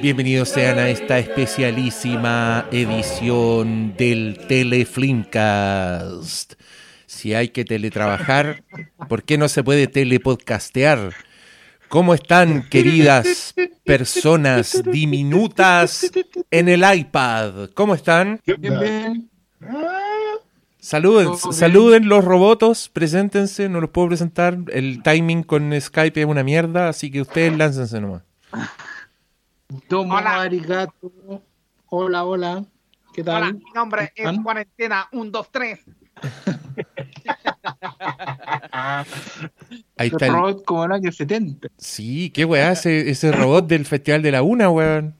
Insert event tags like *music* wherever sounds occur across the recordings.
Bienvenidos sean a esta especialísima edición del Teleflimcast. Si hay que teletrabajar, ¿por qué no se puede telepodcastear? ¿Cómo están, queridas personas diminutas en el iPad? ¿Cómo están? Bien. Saluden, saluden los robotos, preséntense, no los puedo presentar. El timing con Skype es una mierda, así que ustedes láncense nomás. Domo Hola. arigato. Hola, hola. ¿Qué tal? Hola, mi nombre es ¿Están? Cuarentena 123. *laughs* Ahí está el, robot como en el año 70. Sí, qué weá, ese, ese robot del Festival de la Una, weón.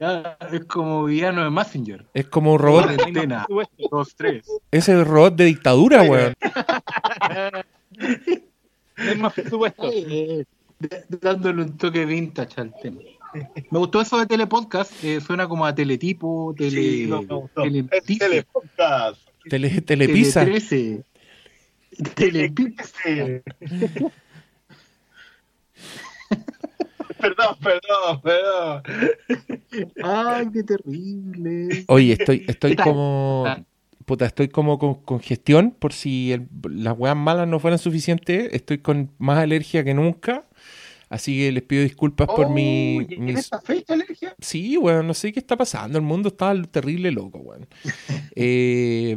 Ya, es como villano de Messenger. Es como un robot, Cuarentena. Dos, tres. ese robot de dictadura, weón. Hay más presupuesto. Eh, dándole un toque vintage al tema. Me gustó eso de telepodcast. eh, suena como a teletipo, tele, Sí, no, me gustó. tele, Es Telepodcast. Tele, telepisa. Tele 13. Telepizza. Perdón, perdón, perdón. Ay, qué terrible. Oye, estoy, estoy como. Ah. Puta, estoy como con congestión, por si el- las weas malas no fueran suficientes. Estoy con más alergia que nunca. Así que les pido disculpas por mi. Oh, ¿y ¿En mis- esta fecha, alergia? Sí, weón, no sé qué está pasando. El mundo está terrible loco, weón. *laughs* Eh,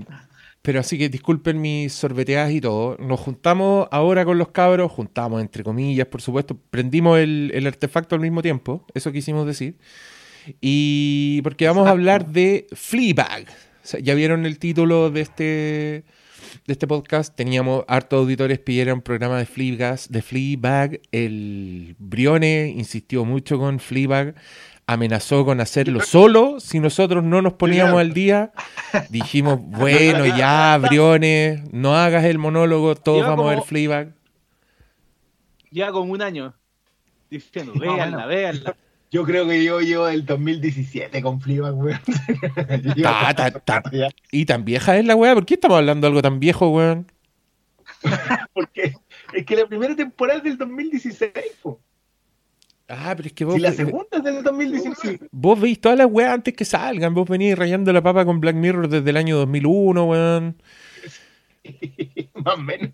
pero así que disculpen mis sorbeteadas y todo. Nos juntamos ahora con los cabros, juntamos entre comillas, por supuesto. Prendimos el, el artefacto al mismo tiempo, eso quisimos decir. Y porque vamos a hablar de Fleabag. O sea, ya vieron el título de este, de este podcast. Teníamos hartos auditores pidieron programa de Fleabag, de Fleabag. El Brione insistió mucho con Fleabag. Amenazó con hacerlo solo si nosotros no nos poníamos al día. Dijimos, *laughs* bueno, ya, Briones, no hagas el monólogo, todos Lleva vamos a ver Fleabag. Ya como un año diciendo, véanla, véanla. Yo creo que yo llevo el 2017 con Fleabag, weón. *laughs* Ta, ta, ta. *laughs* Y tan vieja es la weá, ¿por qué estamos hablando de algo tan viejo, weón? Porque es que la primera temporada es del 2016, po. Ah, pero es que vos, Y la segunda es del 2019. vos veis todas las weas antes que salgan. Vos venís rayando la papa con Black Mirror desde el año 2001, weón. *laughs* Más o menos.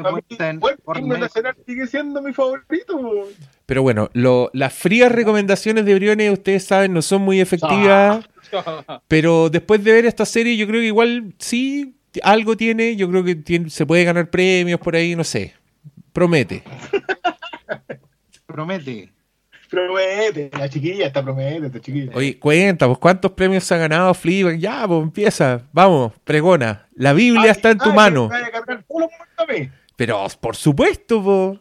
Fortnite. himno nacional sigue siendo mi favorito. Pero bueno, lo- las frías recomendaciones de Briones, ustedes saben, no son muy efectivas. *laughs* Pero después de ver esta serie, yo creo que igual sí, algo tiene. Yo creo que tiene- se puede ganar premios por ahí, no sé. Promete. Promete. Promete, la chiquilla está promete, esta chiquilla. Oye, cuenta, pues cuántos premios se ha ganado Fleabag. Ya, pues empieza. Vamos, pregona. La Biblia Ay, está en tu ay, mano. a a. Pero por supuesto, po.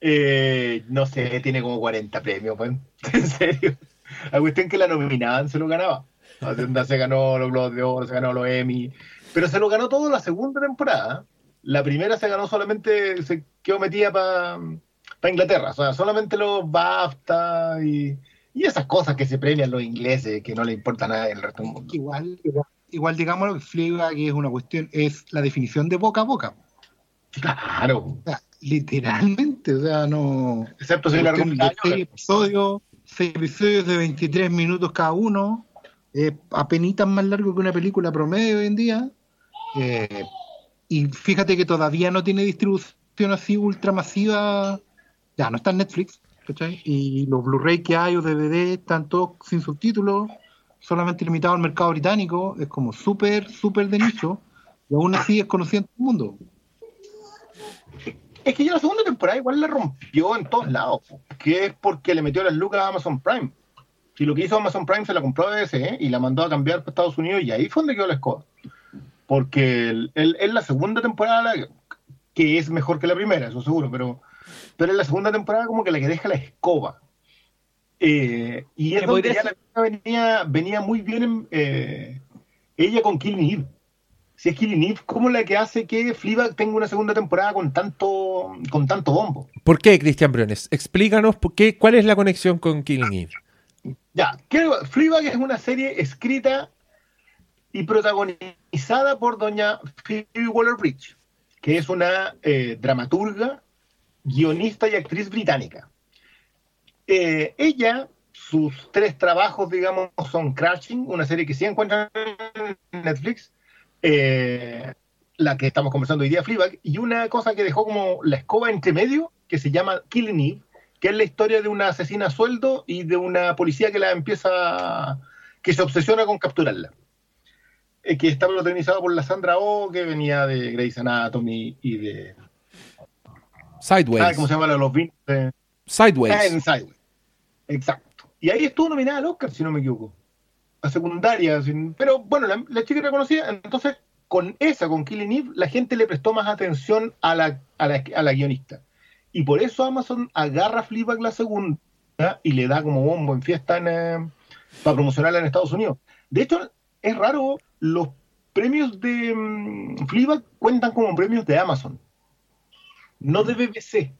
Eh, no sé, tiene como 40 premios, weón. *laughs* En serio. La cuestión que la nominaban se lo ganaba. Se ganó los Globos de Oro, se ganó los Emmy. Pero se lo ganó todo la segunda temporada. La primera se ganó solamente, se quedó metida para Inglaterra. O sea, solamente los BAFTA y, y esas cosas que se premian los ingleses, que no le importa nada del resto del mundo. Igual, igual digamos que Fleabag es una cuestión, es la definición de boca a boca. Claro. O sea, literalmente, o sea, no. Excepto si la seis episodios, seis episodios de 23 minutos cada uno, eh, apenitas más largo que una película promedio hoy en día. eh, y fíjate que todavía no tiene distribución así ultramasiva. Ya, no está en Netflix, ¿cachai? Y los Blu-ray que hay o DVD están todos sin subtítulos, solamente limitado al mercado británico. Es como súper, súper de nicho. Y aún así es conocido en todo el mundo. Es que ya la segunda temporada igual la rompió en todos lados, que es porque le metió las lucas a Amazon Prime. Si lo que hizo Amazon Prime se la compró a BBC y la mandó a cambiar para Estados Unidos y ahí fue donde quedó la escoba. Porque el- el- es la segunda temporada la- que es mejor que la primera, eso seguro, pero, pero en la segunda temporada como que la que deja la escoba. Eh, y es ¿Me donde la venía, venía muy bien en, eh, ella con Killing Eve. Si es Killing Eve, ¿cómo es la que hace que Fleabag tenga una segunda temporada con tanto, con tanto bombo? ¿Por qué, Cristian Briones? Explícanos por qué, cuál es la conexión con Killing Eve. Ya, que Fleabag es una serie escrita y protagonizada por doña Phoebe Waller-Bridge, que es una eh, dramaturga, guionista y actriz británica. Eh, ella, sus tres trabajos, digamos, son Crashing, una serie que sí encuentran en Netflix, eh, la que estamos conversando hoy día, Fleabag, y una cosa que dejó como la escoba entre medio, que se llama Killing Eve, que es la historia de una asesina a sueldo y de una policía que la empieza, que se obsesiona con capturarla. Eh, que está protagonizado por la Sandra Oh, que venía de Grey's Anatomy y de... Sideways. Ah, ¿Cómo se llama? la de Los Beans. Eh, Sideways. en Sideways. Exacto. Y ahí estuvo nominada al Oscar, si no me equivoco. A secundaria. sin- Pero bueno, la, la chica era conocida. Entonces, con esa, con Killing Eve, la gente le prestó más atención a la, a la, a la guionista. Y por eso Amazon agarra Fleabag la segunda y le da como bombo en fiesta en, eh, para promocionarla en Estados Unidos. De hecho, es raro, los premios de mm, Fleabag cuentan como premios de Amazon, no de BBC.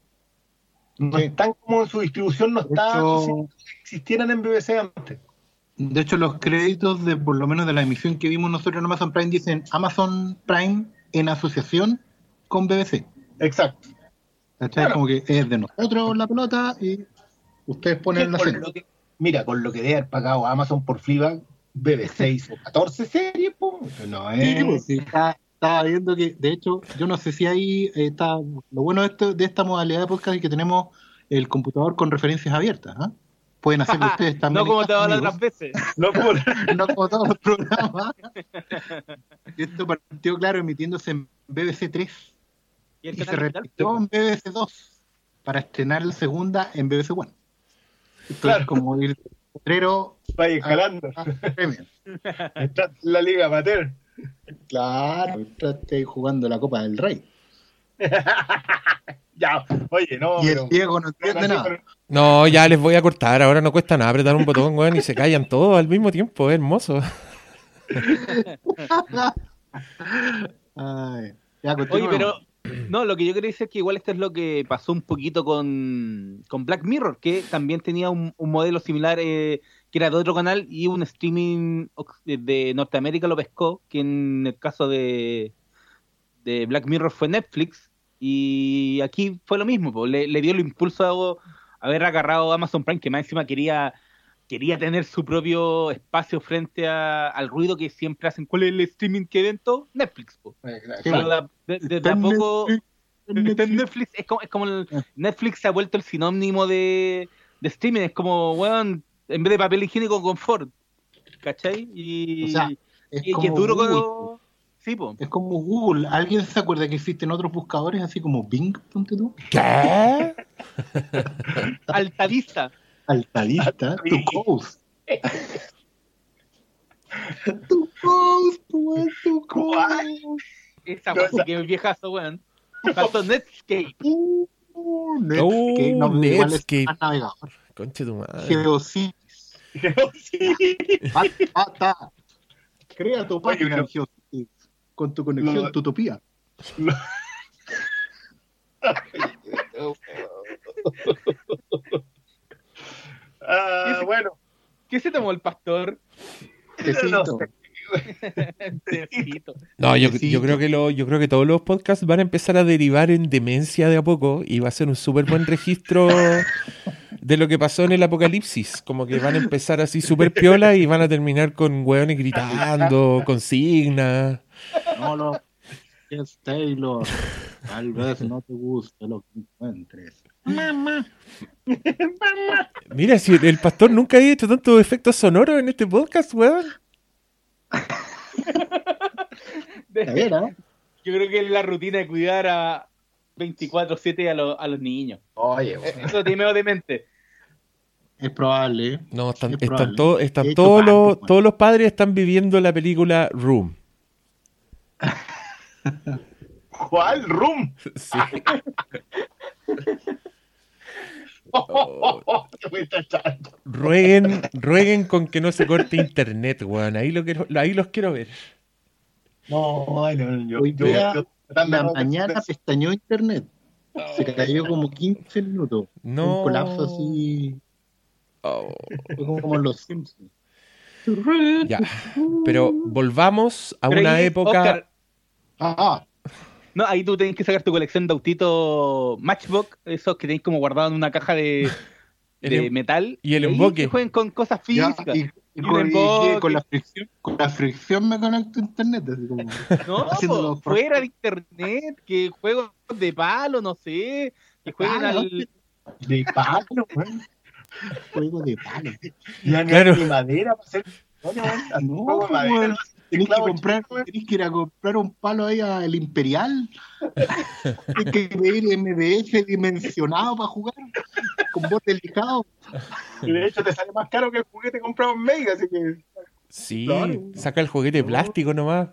No Sí. están como en su distribución, no De está hecho- existieran en BBC antes. De hecho, los créditos de por lo menos de la emisión que vimos nosotros en Amazon Prime dicen Amazon Prime en asociación con BBC. Exacto. Claro. Como que es de nosotros la pelota y ustedes ponen la Con lo que- mira, con lo que debe haber pagado Amazon por Fleabag, BBC hizo 14 series, po. no es... Sí, pues, sí, está- estaba viendo que, de hecho, yo no sé si ahí eh, está. Lo bueno de, esto, de esta modalidad de podcast es que tenemos el computador con referencias abiertas. ¿ah? Pueden hacerlo *laughs* ustedes también. no como va las otras veces. No por- *laughs* no como todos los programas. Esto partió, claro, emitiéndose en BBC 3 Y se repitió en BBC 2 para estrenar la segunda en BBC 1. Esto Claro. es como ir potrero Vaya escalando. a Premier. *laughs* Está en la Liga Amateur. Claro, ahí jugando la Copa del Rey. *laughs* Ya, oye, no, y pero- el Diego no entiende no, nada. No, ya les voy a cortar. Ahora no cuesta nada apretar un botón, weón, y se callan todos al mismo tiempo. Es hermoso. *laughs* Ay, ya, Oye, pero *clears throat* no, lo que yo quería decir es que igual esto es lo que pasó un poquito con, con Black Mirror, que también tenía un, modelo similar eh, que era de otro canal y un streaming ox- de Norteamérica lo pescó, que en el caso de, de Black Mirror fue Netflix y aquí fue lo mismo, po, le dio el impulso a haber agarrado Amazon Prime, que más encima quería quería tener su propio espacio frente a- al ruido que siempre hacen. ¿Cuál es el streaming que ven todo? Netflix. po. Pero da- de- de- de a poco Netflix es como, es como el, Ah. Netflix se ha vuelto el sinónimo de, de streaming, es como, weón, en vez de papel higiénico, confort. ¿Cachai? Y, O sea, Es y que como es duro cuando. Sí, po. Es como Google. ¿Alguien se acuerda que existen otros buscadores así como Bing, ponte tú? ¿Qué? *laughs* Altavista. Altalista, *laughs* tu coast. *laughs* tu weón, tu *laughs* ¿Cuál? coast. Esa No, esa- que es viejazo, weón. Pasó Netscape. Uh, Netscape, Oh, no, Netscape. más navegador. Conche tu madre. Geocities. Sí. Basta. Crea tu página en Geocities con tu conexión, tu utopía. Ah, bueno, ¿Qué se tomó el pastor? Tecito. No. *laughs* No, yo, yo creo que lo, yo creo que todos los podcasts van a empezar a derivar en demencia de a poco y va a ser un súper buen registro de lo que pasó en el apocalipsis. Como que van a empezar así súper piola y van a terminar con hueones gritando, consignas. No lo es Taylor. Tal vez no te guste lo que encuentres. *laughs* Mamá. Mira, si el pastor nunca había hecho tantos efectos sonoros en este podcast, weón. A ver, ¿ah? Yo creo que es la rutina de cuidar a 24-7 a, los- a los niños. Oye, bueno. Eso medio de mente. Es probable. No, están, Es están, todos, están los, bueno. todos los padres están viviendo la película Room. *laughs* ¿Cuál room? *laughs* Sí. *laughs* Echando. Rueguen, rueguen con que no se corte internet, weón. Ahí, lo quiero, ahí los quiero ver. No, ay, no, yo, Hoy yo- día, yo- tratando La mañana pestañó internet. Se cayó como 15 minutos. No. Un colapso así. Oh. Fue como los Simpsons. Ya. Pero volvamos a una época. Oscar, Ah, no, ahí tú tenés que sacar tu colección de autitos Matchbox, esos que tenéis como guardados en una caja de, de em- metal. y el emboque. que jueguen con cosas ya, físicas. y, y Y con, y la fricción, con la fricción me conecto a internet, así como *laughs* No, po, fuera de internet, que juegos de palo, no sé, que jueguen palo. al... De palo, weón. juego de palo. Ya no Claro. ni madera para hacer. Haz un No, de madera, weón. ¿no? Tenés que comprar, tenés que ir a comprar un palo ahí al Imperial. *laughs* Tienes que pedir MDF dimensionado para jugar con botes lijados. Y de hecho te sale más caro que el juguete comprado en Mega, así que. Sí, Claro. saca el juguete de plástico nomás.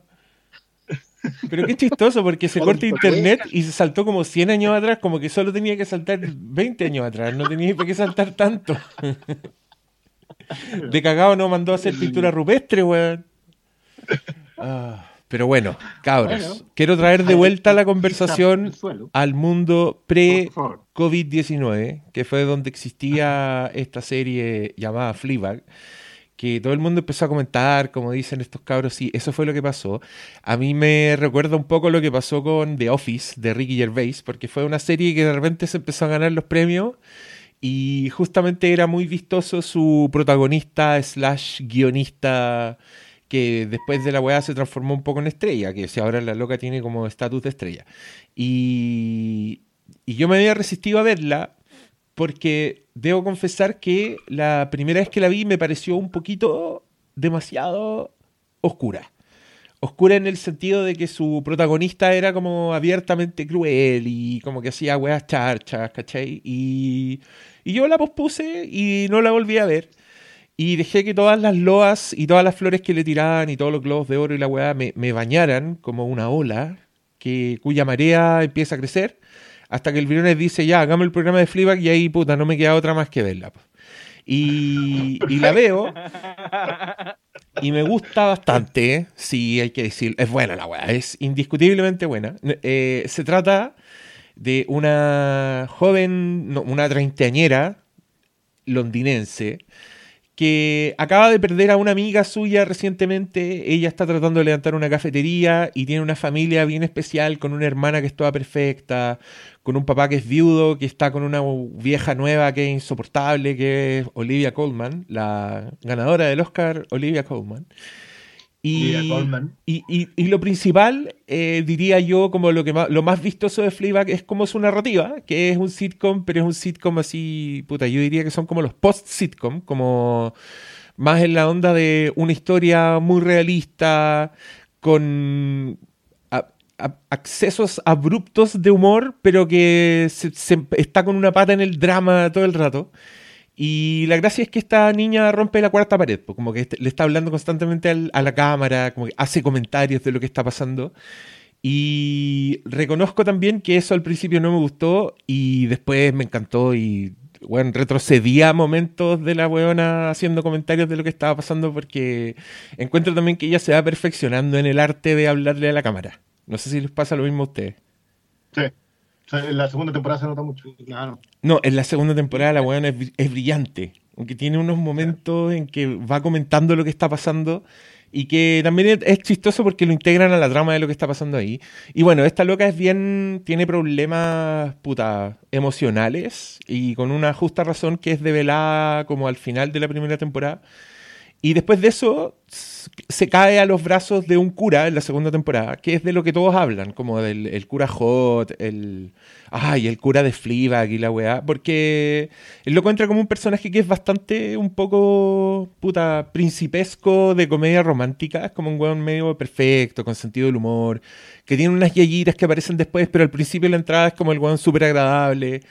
Pero qué chistoso, porque se corta internet y se saltó como 100 años atrás, como que solo tenía que saltar 20 años atrás, no tenía por qué saltar tanto. *laughs* De cagado no mandó a hacer pintura rupestre, weón. Ah, pero bueno, cabros, Bueno. quiero traer de vuelta la conversación al mundo por pre favor. COVID-19, que fue donde existía esta serie llamada Fleabag, que todo el mundo empezó a comentar, como dicen estos cabros, sí, eso fue lo que pasó. A mí me recuerda un poco lo que pasó con The Office de Ricky Gervais, porque fue una serie que de repente se empezó a ganar los premios y justamente era muy vistoso su protagonista slash guionista que después de la weá se transformó un poco en estrella, que si ahora la loca tiene como estatus de estrella. Y, y yo me había resistido a verla porque debo confesar que la primera vez que la vi me pareció un poquito demasiado oscura. Oscura en el sentido de que su protagonista era como abiertamente cruel y como que hacía weas charchas, ¿cachai? Y, y yo la pospuse y no la volví a ver. Y dejé que todas las loas y todas las flores que le tiraban y todos los globos de oro y la weá me, me bañaran como una ola que, cuya marea empieza a crecer hasta que el Briones dice, ya, hagamos el programa de Fleabag y ahí, puta, no me queda otra más que verla. Y, y la veo y me gusta bastante, sí, hay que decir, es buena la weá, es indiscutiblemente buena. Eh, se trata de una joven, una treintañera londinense que acaba de perder a una amiga suya recientemente. Ella está tratando de levantar una cafetería y tiene una familia bien especial con una hermana que es toda perfecta, con un papá que es viudo, que está con una vieja nueva que es insoportable, que es Olivia Colman, la ganadora del Oscar, Olivia Colman. Y, y, y- y lo principal, eh, diría yo, como lo, que más, lo más vistoso de Fleabag es como su narrativa, que es un sitcom, pero es un sitcom así, puta, yo diría que son como los post-sitcom, como más en la onda de una historia muy realista, con a- a- accesos abruptos de humor, pero que se- se- está con una pata en el drama todo el rato. Y la gracia es que esta niña rompe la cuarta pared, po, como que est- le está hablando constantemente a la cámara, como que hace comentarios de lo que está pasando. Y reconozco también que eso al principio no me gustó y después me encantó y bueno, retrocedía momentos de la weona haciendo comentarios de lo que estaba pasando porque encuentro también que ella se va perfeccionando en el arte de hablarle a la cámara. No sé si les pasa lo mismo a ustedes. Sí. Sea, en la segunda temporada se nota mucho. Claro. No, en la segunda temporada la weona es, es brillante. Aunque tiene unos momentos en que va comentando lo que está pasando y que también es, es chistoso porque lo integran a la trama de lo que está pasando ahí. Y bueno, esta loca es bien. tiene problemas, puta, emocionales y con una justa razón que es develada como al final de la primera temporada. Y después de eso se cae a los brazos de un cura en la segunda temporada, que es de lo que todos hablan, como del el cura Hot, el. Ay, el cura de Fleabag y la weá. Porque él lo encuentra como un personaje que es bastante un poco puta principesco de comedia romántica. Es como un weón medio perfecto, con sentido del humor, que tiene unas yayitas que aparecen después, pero al principio de la entrada es como el weón súper agradable.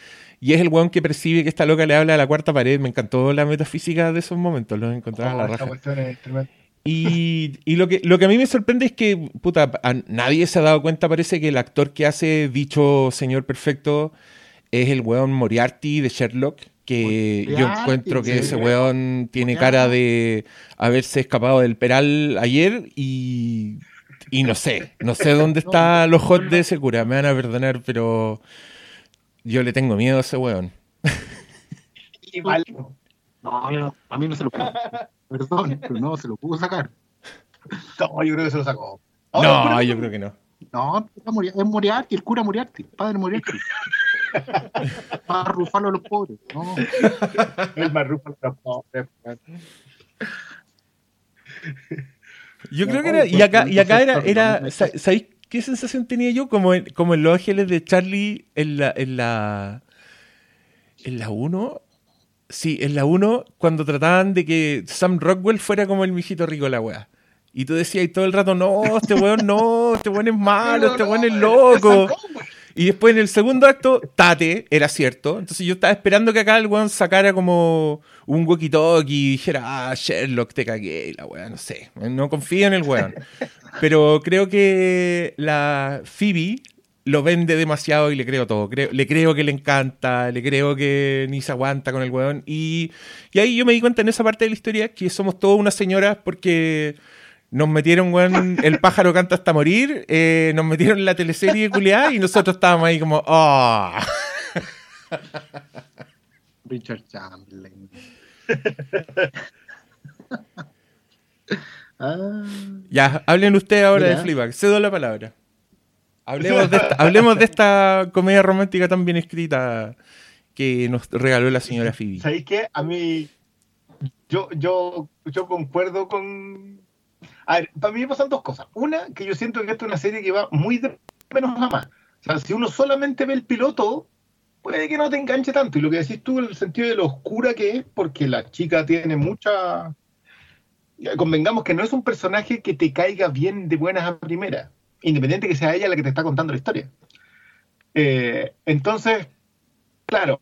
Y es el weón que percibe que esta loca le habla a la cuarta pared. Me encantó la metafísica de esos momentos, los encontraba Oh, la raja. Y, y lo, que, lo que a mí me sorprende es que, puta, a nadie se ha dado cuenta, parece que el actor que hace dicho señor perfecto es el weón Moriarty de Sherlock, que yo encuentro que sí. ese weón tiene Moriarty. cara de haberse escapado del peral ayer y, y no sé, no sé dónde *laughs* está los hot de ese cura, me van a perdonar, pero yo le tengo miedo a ese weón. *laughs* Igual. No, a mí no se lo puedo. Perdón, pero no, se lo pudo sacar. No, yo creo que se lo sacó. no, yo creo que no. No, es Moriarty, el cura Moriarty, el padre Moriarty. *laughs* Para rufarlo a los pobres. No. *laughs* Es más rufalo a los pobres. Yo creo que era. Y acá, y acá era. era ¿Sabéis qué sensación tenía yo? Como en, como en Los Ángeles de Charlie en la. En la, en la 1. Sí, en la 1, cuando trataban de que Sam Rockwell fuera como el mijito rico de la wea. Y tú decías todo el rato, no, este weón no, este weón es *laughs* malo, este weón es loco. Y después en el segundo acto, Tate, era cierto. Entonces yo estaba esperando que acá el weón sacara como un walkie-talkie y dijera, ah, Sherlock, te cagué, la weá, no sé. No confío en el weón. Pero creo que la Phoebe lo vende demasiado y le creo todo. le creo que le encanta, le creo que ni se aguanta con el weón. Y, y ahí yo me di cuenta en esa parte de la historia que somos todas unas señoras porque nos metieron, weón, el pájaro canta hasta morir, eh, nos metieron la teleserie culiada y nosotros estábamos ahí como, oh. *laughs* Richard Chamberlain. *laughs* Ah. Ya, hablen ustedes ahora de Fleabag. Cedo la palabra. Hablemos de, esta, hablemos de esta comedia romántica tan bien escrita que nos regaló la señora Phoebe. ¿Sabéis qué? A mí, yo, yo, yo concuerdo con, a ver, para mí me pasan dos cosas. Una, que yo siento que esta es una serie que va muy de menos a más. O sea, si uno solamente ve el piloto, puede que no te enganche tanto. Y lo que decís tú, en el sentido de lo oscura que es, porque la chica tiene mucha. Convengamos que no es un personaje que te caiga bien de buenas a primeras, independiente que sea ella la que te está contando la historia. Eh, entonces, claro,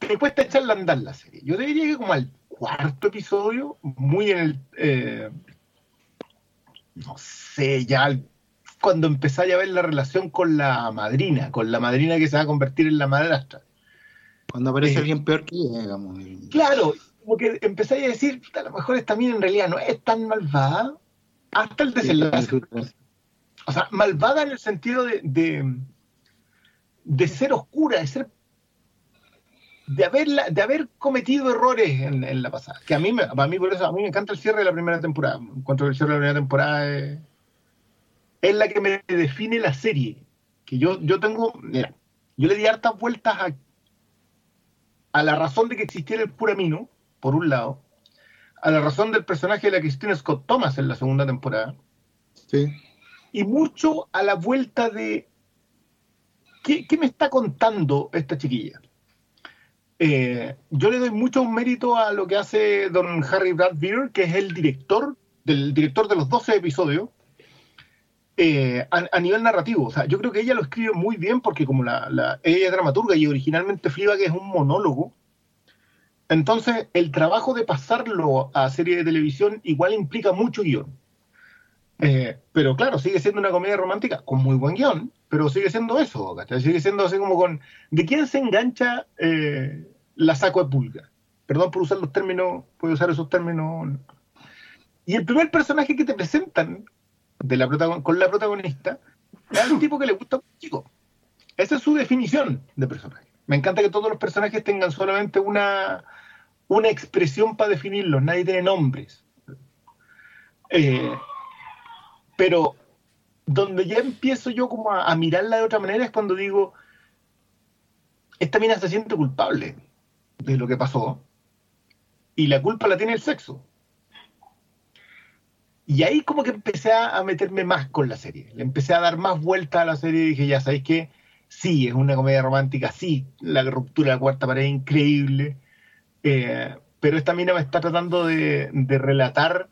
te cuesta echarla a andar la serie. Yo diría que como al cuarto episodio, muy en el. Eh, no sé, ya cuando empezáis a ver la relación con la madrina, con la madrina que se va a convertir en la madrastra. Cuando aparece eh, alguien peor que ella, digamos. Claro, como que empezáis a decir, a lo mejor esta mina en realidad no es tan malvada, hasta el desenlace. O sea, malvada en el sentido de, de, de ser oscura, de ser de haber, de haber cometido errores en, la pasada. Que a mí, a mí por eso, a mí me encanta el cierre de la primera temporada. Encuentro que el cierre de la primera temporada es, la que me define la serie. Que yo, yo tengo, mira, yo le di hartas vueltas a, a la razón de que existiera el Puramino, por un lado, a la razón del personaje de la Christina Scott Thomas en la segunda temporada. Sí. Y mucho a la vuelta de ¿qué, qué me está contando esta chiquilla? Eh, yo le doy mucho mérito a lo que hace don Harry Brad que es el director, del director de los 12 episodios, eh, a, nivel narrativo. O sea, yo creo que ella lo escribe muy bien porque como la, ella es dramaturga y originalmente que es un monólogo, entonces el trabajo de pasarlo a serie de televisión igual implica mucho guion. Eh, pero claro, sigue siendo una comedia romántica con muy buen guion, pero sigue siendo eso, ¿cachai? Sigue siendo así como con... ¿De quién se engancha eh, la saco de pulga? Perdón por usar los términos, puedo usar esos términos. Y el primer personaje que te presentan de la con la protagonista es un tipo que le gusta a un chico. Esa es su definición de personaje. Me encanta que todos los personajes tengan solamente una, una expresión para definirlos, nadie tiene nombres. Eh, pero donde ya empiezo yo como a, mirarla de otra manera es cuando digo, esta mina se siente culpable de lo que pasó y la culpa la tiene el sexo. Y ahí como que empecé a, meterme más con la serie. Le empecé a dar más vuelta a la serie y dije, ya sabéis que sí, es una comedia romántica, sí, la ruptura de la cuarta pared es increíble, eh, pero esta mina me está tratando de relatar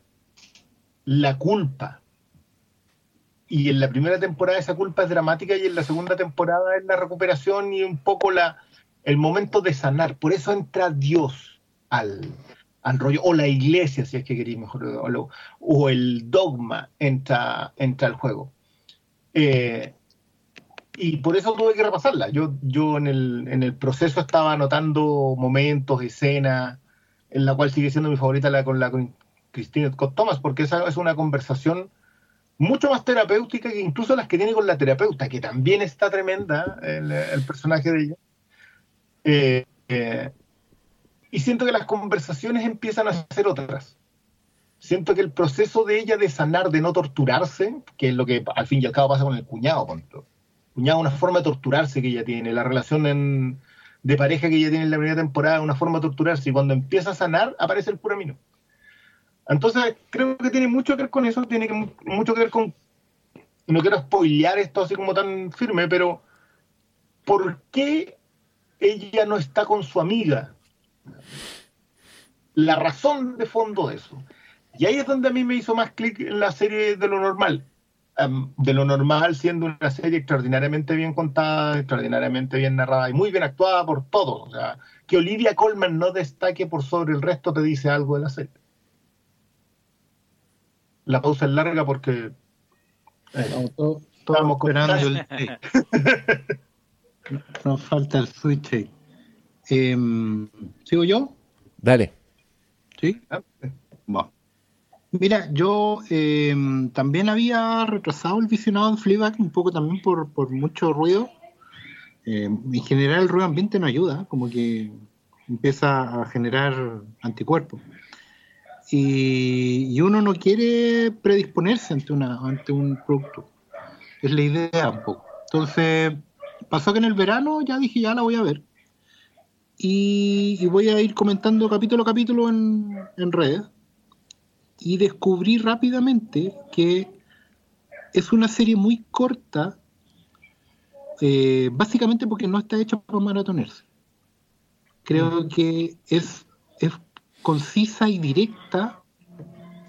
la culpa y en la primera temporada esa culpa es dramática y en la segunda temporada es la recuperación y un poco la, el momento de sanar. Por eso entra Dios al, al rollo, o la iglesia, si es que queréis mejor, o, o el dogma entra, entra al juego. Eh, y por eso tuve que repasarla. Yo, yo en, el, en el proceso estaba anotando momentos, escenas, en la cual sigue siendo mi favorita la con la con Christine Scott Thomas, porque esa es una conversación mucho más terapéutica que incluso las que tiene con la terapeuta, que también está tremenda el, personaje de ella. Eh, eh, y siento que las conversaciones empiezan a ser otras. Siento que el proceso de ella de sanar, de no torturarse, que es lo que al fin y al cabo pasa con el cuñado, con el cuñado, una forma de torturarse que ella tiene, la relación de pareja que ella tiene en la primera temporada, una forma de torturarse, y cuando empieza a sanar, aparece el puro camino. Entonces, creo que tiene mucho que ver con eso, tiene mucho que ver con. No quiero spoilear esto así como tan firme, pero ¿por qué ella no está con su amiga? La razón de fondo de eso. Y ahí es donde a mí me hizo más clic en la serie de lo normal. de lo normal siendo una serie extraordinariamente bien contada, extraordinariamente bien narrada y muy bien actuada por todos. O sea, que Olivia Colman no destaque por sobre el resto te dice algo de la serie. La pausa es larga porque eh, estamos esperando el *laughs* Nos falta el switch. Em, ¿Sigo yo? Dale. ¿Sí? Bueno. Mira, yo em, también había retrasado el visionado en Fleabag un poco también por, por mucho ruido. Em, en general el ruido ambiente no ayuda, como que empieza a generar anticuerpos. Y, y, uno no quiere predisponerse ante, una, ante un producto. Es la idea un poco. Entonces, pasó que en el verano ya dije, ya la voy a ver. Y, voy a ir comentando capítulo a capítulo en, en redes. Y descubrí rápidamente que es una serie muy corta, eh, básicamente porque no está hecha para maratonerse. Creo que es concisa y directa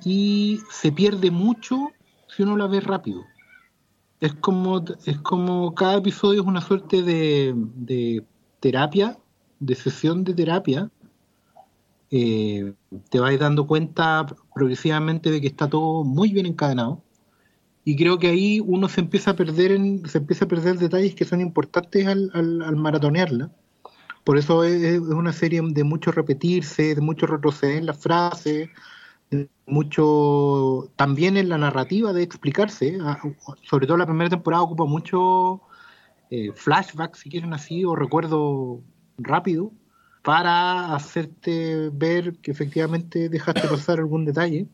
y se pierde mucho si uno la ve rápido es como, es como cada episodio es una suerte de, terapia, de sesión de terapia. Eh, te vas dando cuenta progresivamente de que está todo muy bien encadenado. Y creo que ahí uno se empieza a perder en, se empieza a perder detalles que son importantes al, al, maratonearla. Por eso es, una serie de mucho repetirse, de mucho retroceder en las frases, mucho también en la narrativa de explicarse, ah, sobre todo la primera temporada ocupa mucho eh, flashback, si quieren así, o recuerdo rápido, para hacerte ver que efectivamente dejaste pasar algún detalle,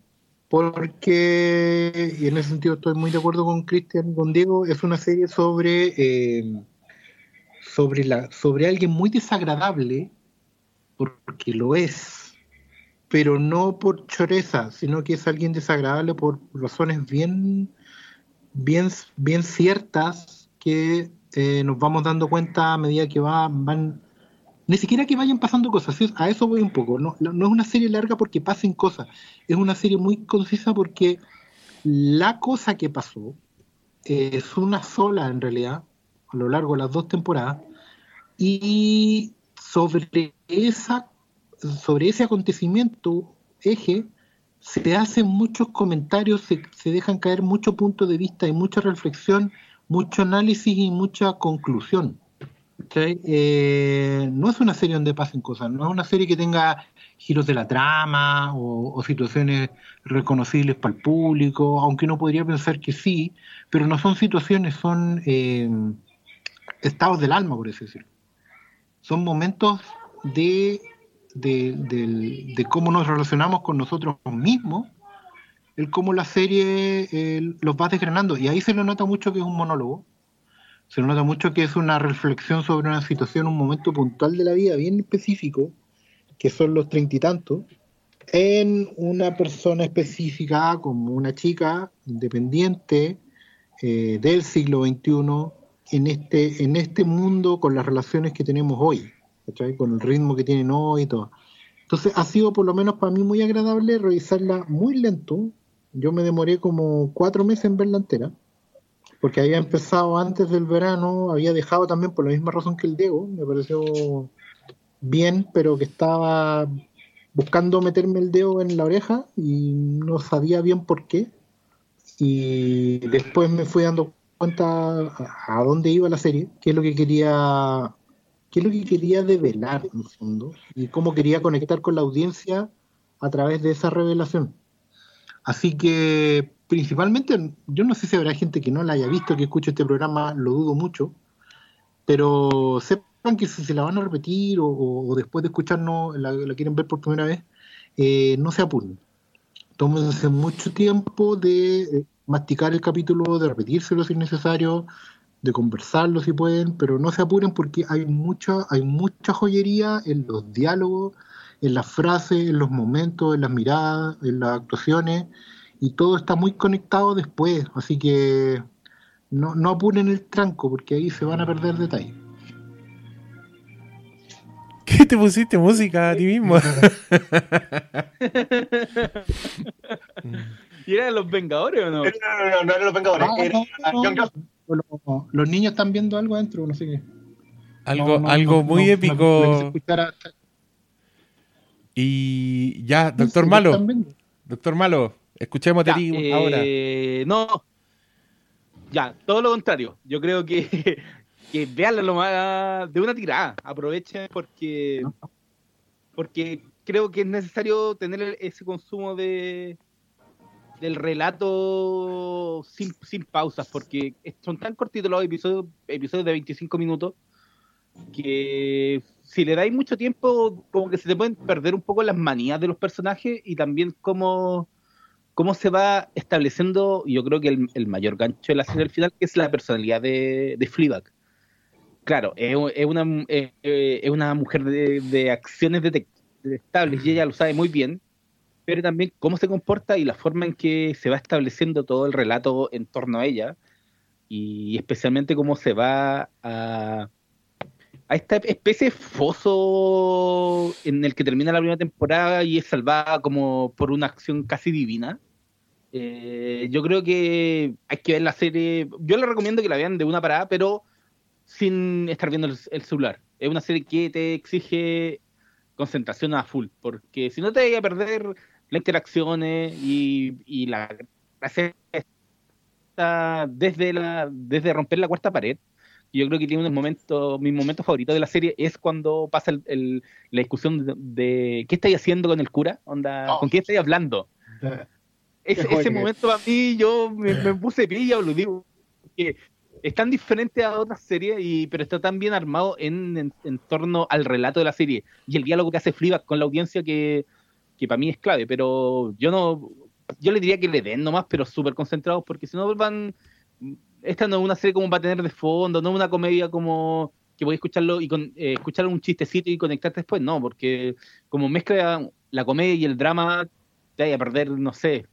porque, y en ese sentido estoy muy de acuerdo con Cristian y con Diego, es una serie sobre, eh, sobre, la, sobre alguien muy desagradable, porque lo es, pero no por choreza, sino que es alguien desagradable por razones bien, bien, bien ciertas que eh, nos vamos dando cuenta a medida que va, van, ni siquiera que vayan pasando cosas, a eso voy un poco, no, no es una serie larga porque pasen cosas, es una serie muy concisa porque la cosa que pasó es una sola en realidad, a lo largo de las dos temporadas, y sobre esa sobre ese acontecimiento, eje, se hacen muchos comentarios, se, dejan caer muchos puntos de vista y mucha reflexión, mucho análisis y mucha conclusión. Eh, no es una serie donde pasen cosas, no es una serie que tenga giros de la trama o, situaciones reconocibles para el público, aunque uno podría pensar que sí, pero no son situaciones, son eh, estados del alma, por así decirlo. Son momentos de de, cómo nos relacionamos con nosotros mismos, el cómo la serie los va desgranando. Y ahí se le nota mucho que es un monólogo, se le nota mucho que es una reflexión sobre una situación, un momento puntual de la vida bien específico, que son los treinta y tantos, en una persona específica como una chica independiente eh, del siglo XXI en este, en este mundo con las relaciones que tenemos hoy. Con el ritmo que tienen hoy y todo. Entonces ha sido por lo menos para mí muy agradable revisarla muy lento. Yo me demoré como cuatro meses en verla entera, porque había empezado antes del verano, había dejado también por la misma razón que el Diego, me pareció bien, pero que estaba buscando meterme el dedo en la oreja y no sabía bien por qué. Y después me fui dando cuenta a dónde iba la serie, qué es lo que quería qué es lo que quería develar en el fondo y cómo quería conectar con la audiencia a través de esa revelación. Así que principalmente, yo no sé si habrá gente que no la haya visto, que escuche este programa, lo dudo mucho, pero sepan que si se la van a repetir o, después de escucharnos la, la, quieren ver por primera vez, eh, no se apuren. Tómense mucho tiempo de eh, masticar el capítulo, de repetírselo si es necesario, de conversarlo si pueden, pero no se apuren porque hay mucha, hay mucha joyería en los diálogos, en las frases, en los momentos, en las miradas, en las actuaciones, y todo está muy conectado después, así que no, no apuren el tranco porque ahí se van a perder detalles. *laughs* ¿Qué te pusiste música a ti mismo? *laughs* *laughs* ¿Y eran los Vengadores o no? No, no, no, no eran los Vengadores. No, era no, John no. Johnson. Los, los niños están viendo algo adentro, no sé qué. Algo, No, no, algo no, muy no, épico. a- Y ya, doctor Malo, doctor Malo, escuchemos de Ya, ti eh, ahora. No. Ya, todo lo contrario. Yo creo que, que veanlo lo más de una tirada. Aprovechen porque porque creo que es necesario tener ese consumo de del relato sin, sin pausas, porque son tan cortitos los episodios, episodios de 25 minutos que si le dais mucho tiempo, como que se te pueden perder un poco las manías de los personajes y también cómo, cómo se va estableciendo, yo creo que el, mayor gancho de la serie al final, es la personalidad de, de. Claro, es, una, es, es una mujer de, de acciones detec- detectables y ella lo sabe muy bien, pero también cómo se comporta y la forma en que se va estableciendo todo el relato en torno a ella y especialmente cómo se va a, a esta especie de foso en el que termina la primera temporada y es salvada como por una acción casi divina. Eh, yo creo que hay que ver la serie. Yo le recomiendo que la vean de una parada, pero sin estar viendo el, el celular. Es una serie que te exige concentración a full, porque si no te vas a perder las interacciones y, y la está desde la desde romper la cuarta pared. Yo creo que tiene unos momentos, mis momentos favoritos de la serie es cuando pasa el, el- la discusión de, de qué estáis haciendo con el cura, onda, Oh. con quién estáis hablando. *laughs* Ese, Qué ese momento a mí yo me, me puse pilla, lo digo, que es tan diferente a otras series, y, pero está tan bien armado en, en, en torno al relato de la serie y el diálogo que hace Fleabag con la audiencia que, que para mí es clave, pero yo no, yo le diría que le den nomás, pero súper concentrados, porque si no van, esta no es una serie como para tener de fondo, no es una comedia como que voy a escucharlo y con, eh, escuchar un chistecito y conectarte después, no, porque como mezcla la comedia y el drama, te vaya a perder, no sé,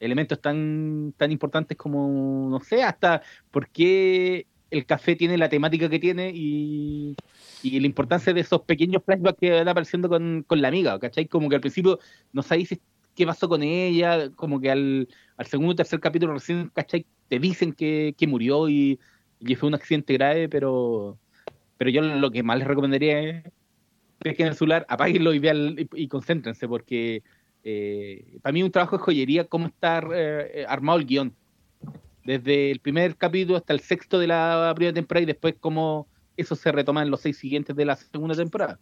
elementos tan, tan importantes como, no sé, hasta por qué el café tiene la temática que tiene y, y la importancia de esos pequeños flashbacks que van apareciendo con, con la amiga, ¿cachai? Como que al principio no sabéis qué pasó con ella, como que al, al segundo o tercer capítulo recién, ¿cachai? Te dicen que, que murió y, y fue un accidente grave, pero, pero yo lo que más les recomendaría es pesquen el celular, apáguenlo y, vean, y, y concéntrense, porque eh, para mí un trabajo de joyería cómo está eh, armado el guion. Desde el primer capítulo hasta el sexto de la primera temporada y después cómo eso se retoma en los seis siguientes de la segunda temporada.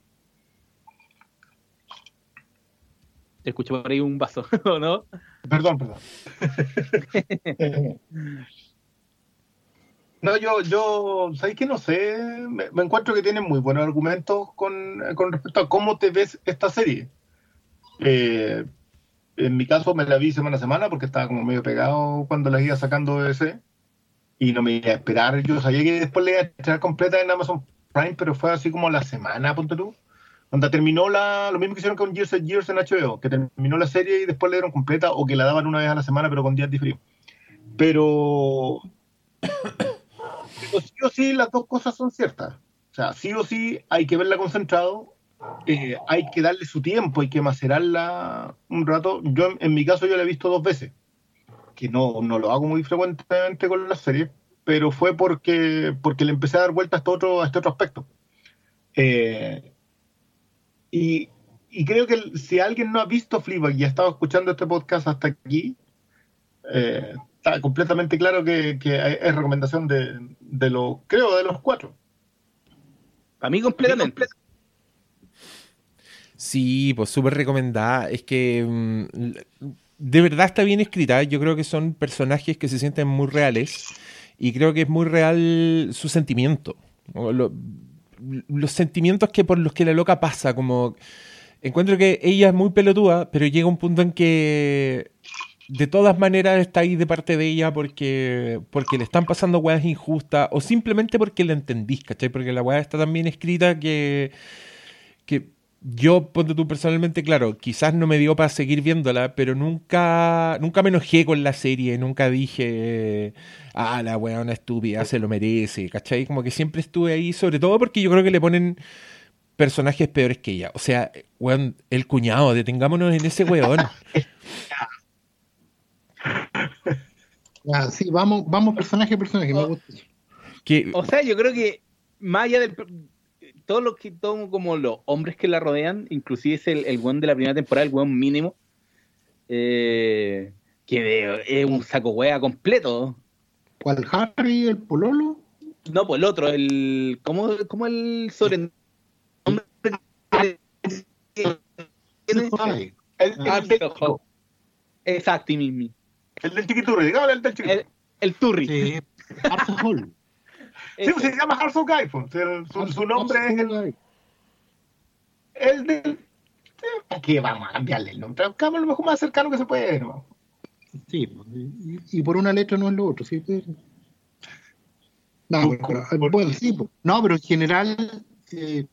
Te escucho por ahí un vaso, *laughs* ¿o no? Perdón, perdón. *laughs* No, yo, yo, ¿sabéis que no sé? Me, me encuentro que tienen muy buenos argumentos con, con respecto a cómo te ves esta serie. Eh, en mi caso me la vi semana a semana porque estaba como medio pegado cuando la iba sacando de ese y no me iba a esperar. Yo sabía que después la iba a echar completa en Amazon Prime, pero fue así como la semana, ponte tú. Cuando terminó la, lo mismo que hicieron con Years and Years en HBO, que terminó la serie y después la dieron completa o que la daban una vez a la semana, pero con días diferidos. Pero *coughs* pero sí o sí las dos cosas son ciertas. O sea, sí o sí hay que verla concentrado, eh, hay que darle su tiempo, hay que macerarla un rato. Yo, en, mi caso, yo la he visto dos veces, que no, no lo hago muy frecuentemente con las series, pero fue porque, porque le empecé a dar vuelta a este otro, a este otro aspecto. Eh, y, y creo que si alguien no ha visto Fleabag y ha estado escuchando este podcast hasta aquí, eh, está completamente claro que, que es recomendación de, de los, creo, de los cuatro. Para mí completamente. Sí, pues súper recomendada. Es que mm, de verdad está bien escrita. Yo creo que son personajes que se sienten muy reales y creo que es muy real su sentimiento. O lo- los sentimientos que por los que la loca pasa, como encuentro que ella es muy pelotuda, pero llega un punto en que de todas maneras está ahí de parte de ella porque, porque le están pasando weas injustas o simplemente porque la entendís, ¿cachai? Porque la wea está tan bien escrita que, que yo, ponte tú personalmente, claro, quizás no me dio para seguir viéndola, pero nunca, nunca me enojé con la serie, nunca dije, ah, la wea una estúpida, se lo merece, ¿cachai? Como que siempre estuve ahí, sobre todo porque yo creo que le ponen personajes peores que ella. O sea, weón, el cuñado, detengámonos en ese weón. *laughs* Ah, sí, vamos, vamos personaje a personaje, me gusta. Que, O sea, yo creo que más allá del todos los que todos como los hombres que la rodean, inclusive es el, el weón de la primera temporada, el weón mínimo, eh, que de- es un saco wea completo. ¿Cuál Harry, el pololo? No, pues el otro, el. ¿Cómo, cómo el sobrenombre? El, Ah, Exacto, y mismo. el del chiquiturri, digámosle el del chiquiturri. El, el Turri. sí, Arthur Hall. Sí, pues se llama Harson Guy, pues. El- su, su nombre es el, el del. ¿Para qué vamos a cambiarle el nombre? Buscamos lo mejor más cercano que se puede, ¿no? Sí, pues, y, y por una letra no es lo otro, sí. No, pero- bueno, sí, no, pero en general, eh,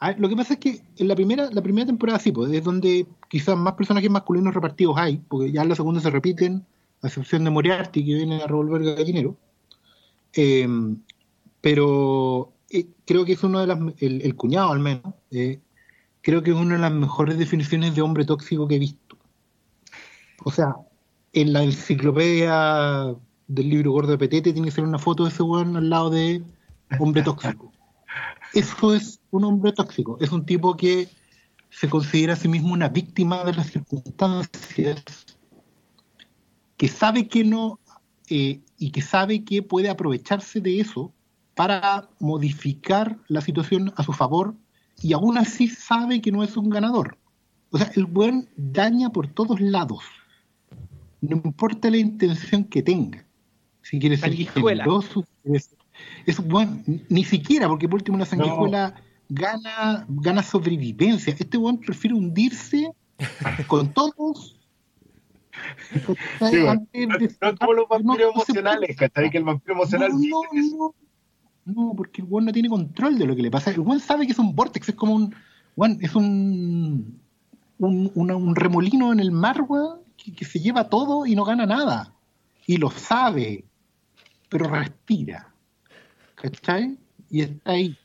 ver, lo que pasa es que en la primera, la primera temporada sí, pues, es donde quizás más personajes masculinos repartidos hay, porque ya en la segunda se repiten, a excepción de Moriarty, que viene a revolver gallinero. Eh, pero eh, creo que es uno de las, el, el cuñado al menos, eh, creo que es una de las mejores definiciones de hombre tóxico que he visto. O sea, en la enciclopedia del libro gordo de Petete tiene que ser una foto de ese weón al lado de hombre tóxico. *laughs* Eso es un hombre tóxico. Es un tipo que se considera a sí mismo una víctima de las circunstancias, que sabe que no, eh, y que sabe que puede aprovecharse de eso para modificar la situación a su favor, y aún así sabe que no es un ganador. O sea, el buen daña por todos lados. No importa la intención que tenga. Si quiere ser Sanguijuela. generoso, es buen, ni siquiera, porque por último una sanguijuela gana, gana sobrevivencia. Este buen prefiere hundirse con todos. Sí, bueno. Antes No, no es como los vampiros no emocionales, ¿cachai? Que el vampiro emocional no, dice no, porque el weón no tiene control de lo que le pasa. El weón sabe que es un vortex, es como un. weón, es un. Un, una- un remolino en el mar, weón, que, que se lleva todo y no gana nada. Y lo sabe, pero respira. ¿Cachai? Y está ahí.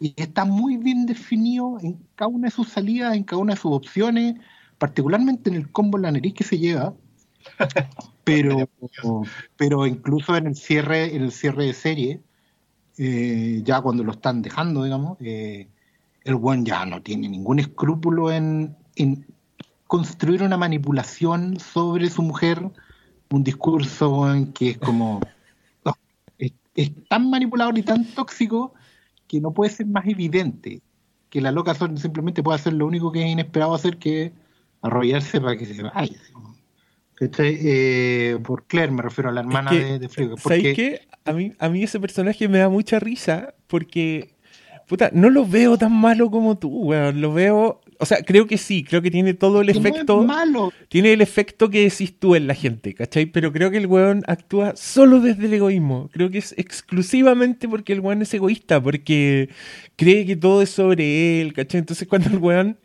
Y está muy bien definido en cada una de sus salidas, en cada una de sus opciones, particularmente en el combo en la nariz que se lleva. *laughs* Pero, pero incluso en el cierre, en el cierre de serie, eh, ya cuando lo están dejando, digamos, eh, el buen ya no tiene ningún escrúpulo en, en construir una manipulación sobre su mujer, un discurso weón, que es como *laughs* es, es tan manipulador y tan tóxico que no puede ser más evidente que la loca simplemente puede hacer lo único que es inesperado hacer que arrollarse para que se vaya. Eh, por Claire me refiero a la hermana que, de, de ¿Sabéis porque- qué? A mí, a mí ese personaje me da mucha risa porque, puta, no lo veo tan malo como tú, weón. Lo veo, o sea, creo que sí, creo que tiene todo el que no es efecto, malo. tiene el efecto que decís tú en la gente, ¿cachai? Pero creo que el weón actúa solo desde el egoísmo. Creo que es exclusivamente porque el weón es egoísta, porque cree que todo es sobre él, ¿cachai? Entonces cuando el weón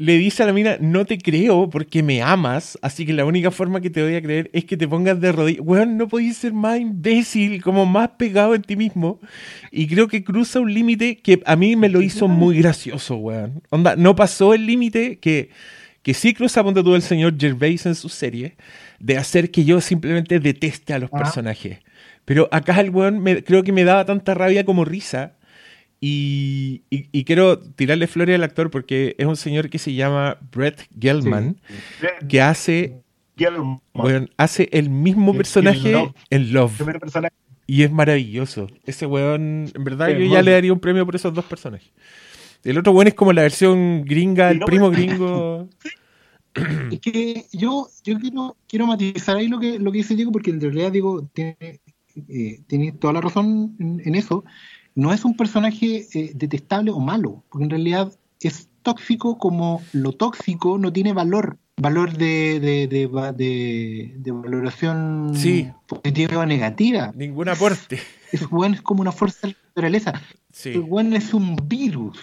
le dice a la mina, no te creo porque me amas, así que la única forma que te voy a creer es que te pongas de rodillas. Weón, no podías ser más imbécil, como más pegado en ti mismo. Y creo que cruza un límite que a mí me lo hizo muy gracioso, weón. Onda, no pasó el límite que, que sí cruza, ponte tú el señor Gervais en su serie, de hacer que yo simplemente deteste a los personajes. Pero acá el weón me- creo que me daba tanta rabia como risa. Y, y- y quiero tirarle flores al actor porque es un señor que se llama Brett Gelman, que hace, weón, hace el mismo personaje en Love. en Love. primer personaje. Y es maravilloso. Ese weón, en verdad, Sí, yo ya le daría un premio por esos dos personajes. El otro weón es como la versión gringa, el no primo gringo. *laughs* Es que yo, yo quiero, quiero matizar ahí lo que, lo que dice Diego, porque en realidad Diego tiene, eh, tiene toda la razón en, en eso. No es un personaje eh, detestable o malo, porque en realidad es tóxico como lo tóxico no tiene valor, valor de, de, de, de- de valoración Sí. positiva o negativa. Ningún aporte. Es, weón, es como una fuerza de la naturaleza. Sí. El weón es un virus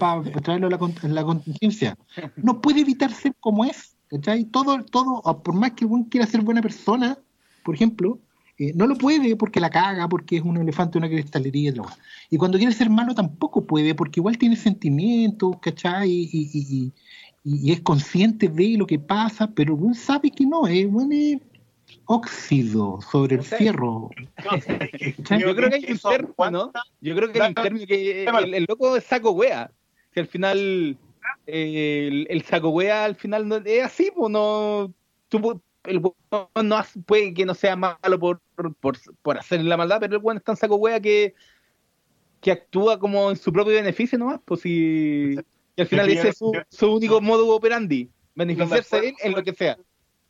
para traerlo a la, con- en la contingencia. No puede evitar ser como es. ¿cachai? Todo, todo, por más que el weón quiera ser buena persona, por ejemplo, eh, no lo puede porque la caga, porque es un elefante, una cristalería. y todo. Y cuando quiere ser malo tampoco puede, porque igual tiene sentimientos, ¿cachai? Y, y- y- y- y es consciente de lo que pasa, pero weón sabe que no, es, weón es óxido sobre el fierro. No *laughs* que- Yo creo que hay un término, aguanta- Yo creo que hay un término que el, el loco es saco wea. Que al final eh, el, el saco wea al final no es así, pues no. tú el weón no hace- puede que no sea malo por, por, por hacer la maldad, pero el weón es tan saco wea que, que actúa como en su propio beneficio nomás, pues si. Y al final ese es su, su único modo operandi, beneficiarse No me de él en lo que sea.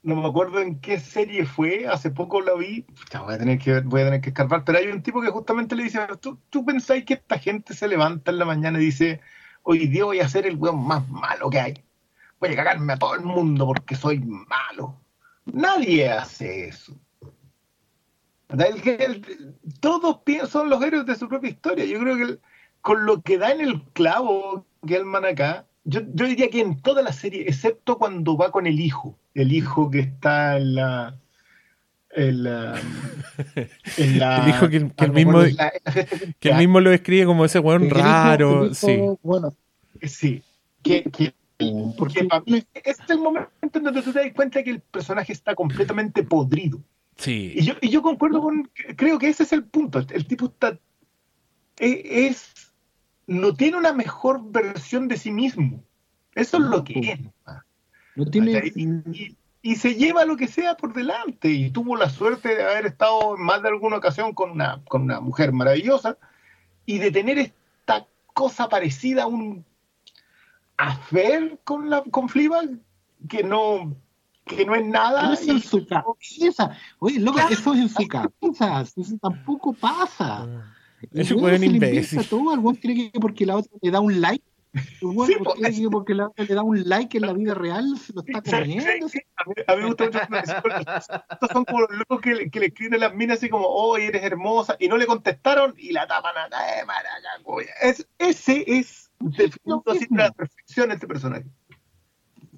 no me acuerdo en qué serie fue, hace poco la vi, Pucha, voy a tener que voy a tener que escarbar, pero hay un tipo que justamente le dice, ¿tú, tú pensáis que esta gente se levanta en la mañana y dice, hoy día voy a ser el weón más malo que hay, voy a cagarme a todo el mundo porque soy malo. Nadie hace eso. El el- todos son los héroes de su propia historia. Yo creo que el- con lo que da en el clavo Gelman acá, yo, yo diría que en toda la serie, excepto cuando va con el hijo, el hijo que está en la. En la, *laughs* en la- El hijo que- que el mismo- en la- en Que cumpleaños. mismo lo describe como ese weón El hijo- raro. el hijo, Sí. Bueno, Sí. Que, que- porque que para mí es el momento en donde tú te das cuenta que el personaje está completamente podrido. Y Sí. yo, y yo concuerdo con, creo que ese es el punto. El tipo está, e- es, no tiene una mejor versión de sí mismo. Eso es lo que es. no tiene. Y, y- y se lleva lo que sea por delante. Y tuvo la suerte de haber estado en más de alguna ocasión con una, con una mujer maravillosa y de tener esta cosa parecida a un affair con, la, con Fleabag que no, que no es nada. Eso en y- su cabeza. Oye, loco, eso es en su cabeza. Eso tampoco pasa. Weón se le inventa imbécil. todo. El cree que porque la otra le da un like. Sí, cree pues, que porque la otra le da un like en la vida real se lo está Sí, sí, comiendo. sí. A, mí, me gusta mucho estos son como los locos que, le- que le escriben a las minas así como, oh, eres hermosa, y no le contestaron y la tapan a güey". es, Ese es definido así la perfección este personaje.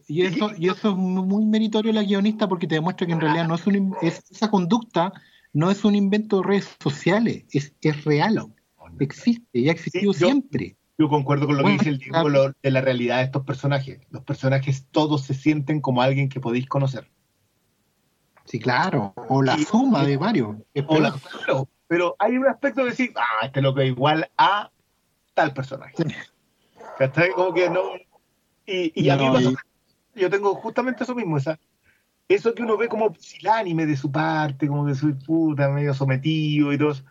Y eso, y eso es muy meritorio la guionista porque te demuestra que en realidad no es un es, esa conducta no es un invento de redes sociales, es, es real, existe y ha existido Sí, yo- siempre. Yo concuerdo con lo Bueno, que dice el Diego lo- de la realidad de estos personajes. Los personajes todos se sienten como alguien que podéis conocer. Sí, claro. O la Y- suma de varios. O la- claro, pero hay un aspecto de decir, ah, este loco es igual a tal personaje. ¿Cachai? Como que no. Y, y a mí No, pasa- y- yo tengo justamente eso mismo, esa, eso que uno ve como pusilánime de su parte, como que soy puta, medio sometido y todo eso.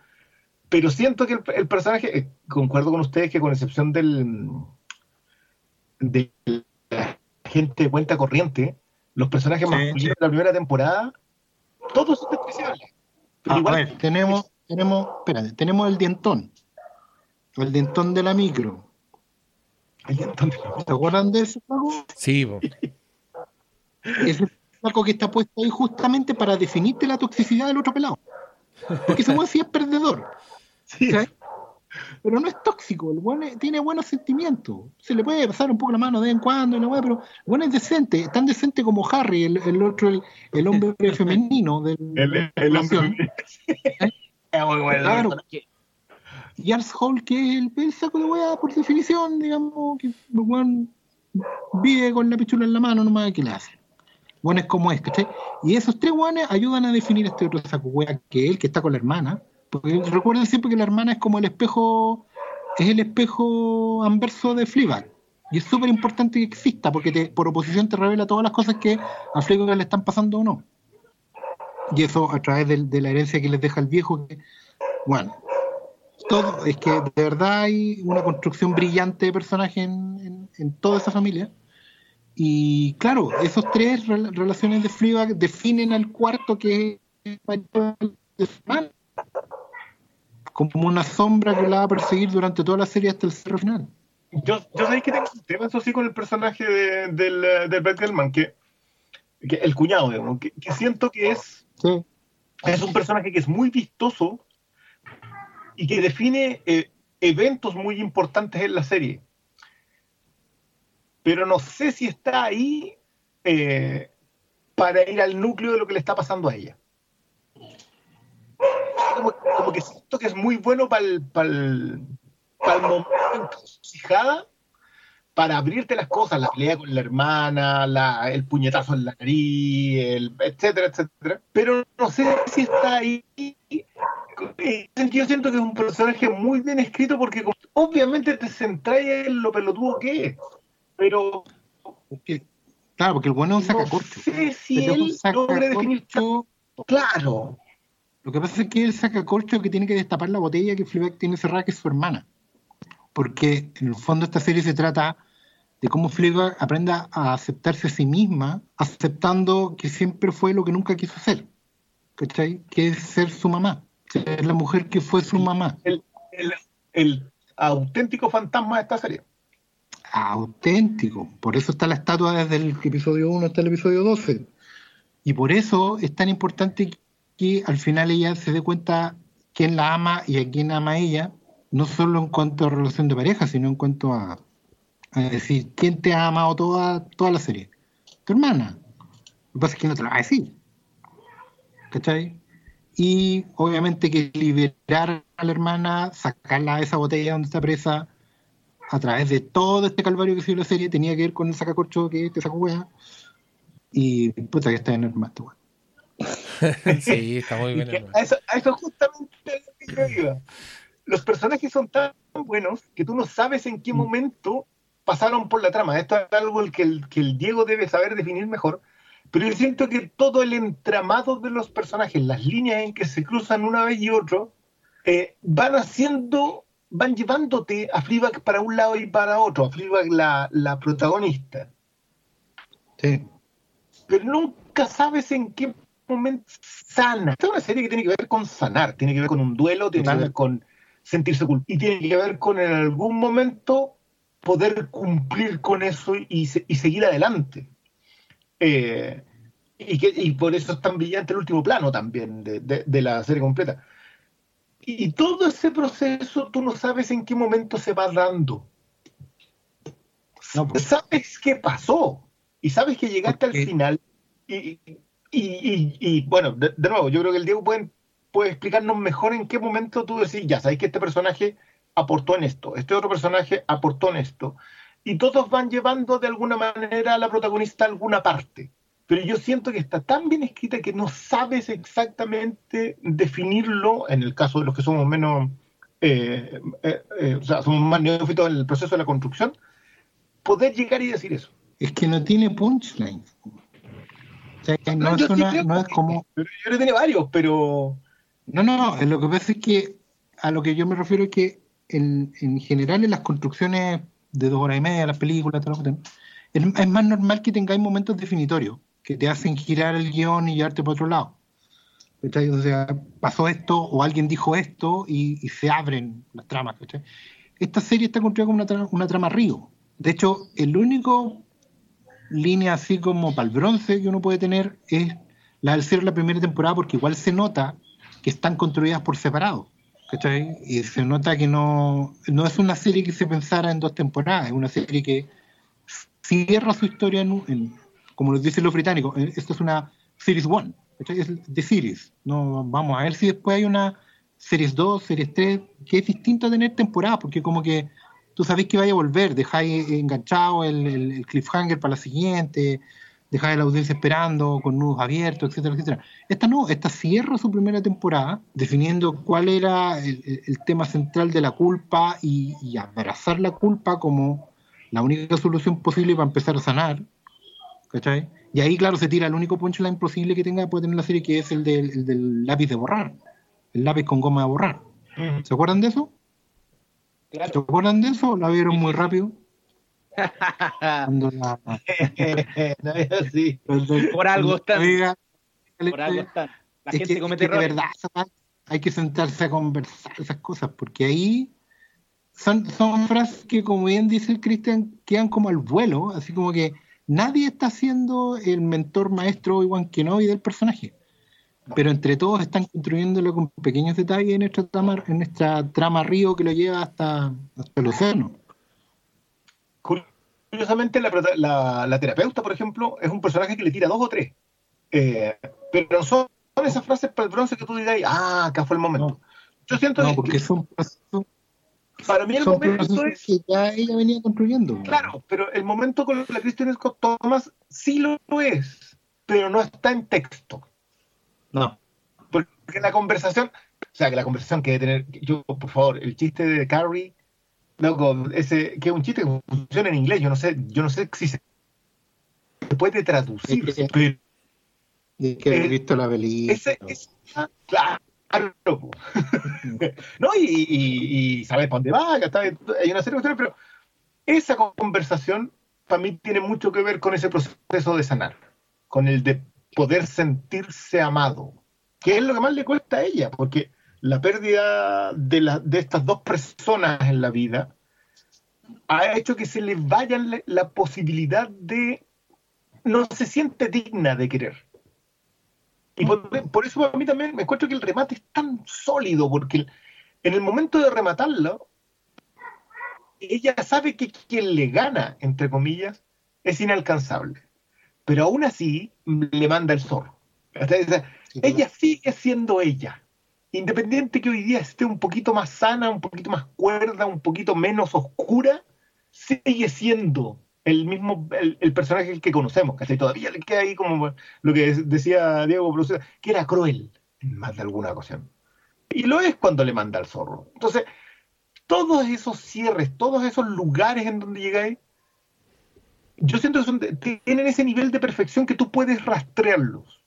Pero siento que el, el personaje, eh, concuerdo con ustedes que con excepción del de la gente de cuenta corriente, los personajes Sí, masculinos sí. de la primera temporada, todos son despreciables. Pero A igual- ver, tenemos, tenemos, espérate, tenemos el dientón. El dientón de la micro. ¿Se acuerdan de ese juego? Sí, po. Ese flaco que está puesto ahí justamente para definirte la toxicidad del otro pelado. Porque ese weón sí es perdedor. sí. Pero no es tóxico, el weón es- tiene buenos sentimientos. Se le puede pasar un poco la mano de vez en cuando, y la weá, pero el weón es decente, tan decente como Harry, el, el otro, el, el hombre *laughs* femenino del, el, hombre. *laughs* Es muy bueno. Claro. Y Ars Hall, que es el, el saco de weá por definición, digamos, que weón vive con la pichula en la mano, nomás que le hace. Bueno, es como es, ¿cachai? Y esos tres weones ayudan a definir este otro saco weá, que el que está con la hermana. Porque recuerden siempre que la hermana es como el espejo, es el espejo anverso de Fleabag. Y es súper importante que exista, porque te, por oposición te revela todas las cosas que a Fleabag le están pasando o no. Y eso a través de, la herencia que les deja el viejo. Que, bueno, todo, es que de verdad hay una construcción brillante de personaje en, en- en toda esa familia. Y claro, esos tres rel- relaciones de Fleabag definen al cuarto que es el marido de su hermana. como una sombra que la va a perseguir durante toda la serie hasta el cierre final. Yo, yo sabéis que tengo un tema, eso sí, con el personaje de, del, del Brett Gelman, que, que el cuñado, digamos, que, que siento que es, Sí. es un personaje que es muy vistoso y que define eh, eventos muy importantes en la serie. Pero no sé si está ahí eh, para ir al núcleo de lo que le está pasando a ella. Como, como que siento que es muy bueno para el, para el, para el momento encrucijada, para abrirte las cosas, la pelea con la hermana, la- el puñetazo en la nariz, el, etcétera, etcétera. Pero no sé si está ahí. Yo siento que es un personaje muy bien escrito porque obviamente te centráis en lo pelotudo que es. Pero Porque- claro, porque el bueno es un no sacacorcho. sé si él logra definir claro. Lo que pasa es que él saca corcho que tiene que destapar la botella que Fleabag tiene cerrada, que es su hermana. Porque en el fondo esta serie se trata de cómo Fleabag aprenda a aceptarse a sí misma, aceptando que siempre fue lo que nunca quiso ser. ¿Cachai? Que es ser su mamá. Ser la mujer que fue su mamá. El, el- el auténtico fantasma de esta serie. auténtico. Por eso está la estatua desde el episodio 1 hasta el episodio 12. Y por eso es tan importante que al final ella se dé cuenta quién la ama y a quién ama ella, no solo en cuanto a relación de pareja, sino en cuanto a, a decir quién te ha amado toda, toda la serie. Tu hermana. Lo que pasa es que no te lo va a decir. ¿Cachai? Y obviamente que liberar a la hermana, sacarla de esa botella donde está presa, a través de todo este calvario que sido la serie, tenía que ver con el sacacorcho que te sacó wea. Y puta que está en el más, weón. *laughs* sí, está muy bien. a, eso, a eso justamente que yo iba. Los personajes son tan buenos que tú no sabes en qué momento pasaron por la trama. Esto es algo el que, el que el Diego debe saber definir mejor. Pero yo siento que todo el entramado de los personajes, las líneas en que se cruzan una vez y otro, eh, van haciendo, van llevándote a Fleabag para un lado y para otro, a Fleabag la, la protagonista. Sí. pero nunca sabes en qué momento sana. Esta es una serie que tiene que ver con sanar, tiene que ver con un duelo, tiene que ver con sentirse culpable y tiene que ver con en algún momento poder cumplir con eso y, se- y seguir adelante. Eh, y, que, y por eso es tan brillante el último plano también de, de- de la serie completa. Y, todo ese proceso tú no sabes en qué momento se va dando. No, pues. Sabes qué pasó y sabes que llegaste al final. Y, y- y- y, bueno, de, de nuevo, yo creo que el Diego puede, puede explicarnos mejor en qué momento tú decís, ya sabes que este personaje aportó en esto, este otro personaje aportó en esto. Y todos van llevando de alguna manera a la protagonista a alguna parte. Pero yo siento que está tan bien escrita que no sabes exactamente definirlo, en el caso de los que somos menos, eh, eh, eh, o sea, somos más neófitos en el proceso de la construcción, poder llegar y decir eso. Es que no tiene punchline. O sea, que no, es, una- no como. Pero yo creo que tiene varios, pero No, no, lo que pasa es que a lo que yo me refiero es que en, en general en las construcciones de dos horas y media, las películas, es, es más normal que tengáis momentos definitorios que te hacen girar el guion y llevarte para otro lado. O sea, pasó esto o alguien dijo esto y, se abren las tramas. Esta serie está construida como una, tra- una trama río. De hecho, el único línea así como para el bronce que uno puede tener es la del cierre de la primera temporada porque igual se nota que están construidas por separado. Y se nota que no, no es una serie que se pensara en dos temporadas, es una serie que cierra su historia en, como nos dicen los británicos, eh, esto es una Series 1, ¿cachai? es de Series. No, vamos a ver si después hay una Series 2, Series 3, que es distinto a tener temporada, porque como que tú sabes que vaya a volver, dejáis enganchado el- el cliffhanger para la siguiente, dejáis a la audiencia esperando con nudos abiertos, etcétera, etcétera. Esta no, esta cierra su primera temporada definiendo cuál era el, tema central de la culpa y, y abrazar la culpa como la única solución posible para empezar a sanar. ¿Cachai? Y ahí, claro, se tira el único punchline posible que tenga puede tener la serie, que es el del, el del lápiz de borrar. El lápiz con goma de borrar. ¿Se acuerdan de eso? ¿Se acuerdan de eso? ¿La vieron muy rápido? Cuando la- *laughs* no es así. Por algo están. Oiga, Por algo están. La es gente que, comete de errores. verdad, hay que sentarse a conversar esas cosas, porque ahí son, son frases que, como bien dice el Cristian, quedan como al vuelo, así como que nadie está siendo el mentor maestro igual que no y del personaje. Pero entre todos están construyéndolo con pequeños detalles en nuestra trama, en nuestra trama río que lo lleva hasta, hasta el océano. Curiosamente, la, la, terapeuta, por ejemplo, es un personaje que le tira dos o tres. Eh, pero son esas frases para el bronce que tú digas, ah, acá fue el momento. Yo siento no, porque son, para mí el momento es que ya ella venía construyendo. Claro, pero el momento con la Cristian Scott Thomas sí lo es, pero no está en texto. No. Porque la conversación, o sea, que la conversación que debe tener, yo, por favor, el chiste de Carrie, loco, ese, que es un chiste que funciona en inglés, yo no sé, yo no sé si se puede traducir. Es que, es que he visto la película. Ese, claro. *laughs* ¿No? Y, y, sabes para dónde va, hay una serie de cuestiones, pero esa conversación para mí tiene mucho que ver con ese proceso de sanar, con el de poder sentirse amado, que es lo que más le cuesta a ella, porque la pérdida de, la, de estas dos personas en la vida ha hecho que se le vaya la posibilidad de... no se siente digna de querer y por, eso a mí también me encuentro que el remate es tan sólido, porque en el momento de rematarlo, ella sabe que quien le gana, entre comillas, es inalcanzable. Pero aún así le manda el zorro. ella sigue siendo ella. Independiente que hoy día esté un poquito más sana, un poquito más cuerda, un poquito menos oscura, sigue siendo el mismo, el, personaje que conocemos, que todavía le queda ahí como lo que decía Diego que era cruel en más de alguna ocasión. Y lo es cuando le manda al zorro. Entonces, todos esos cierres, todos esos lugares en donde llegáis, yo siento que tienen ese nivel de perfección que tú puedes rastrearlos.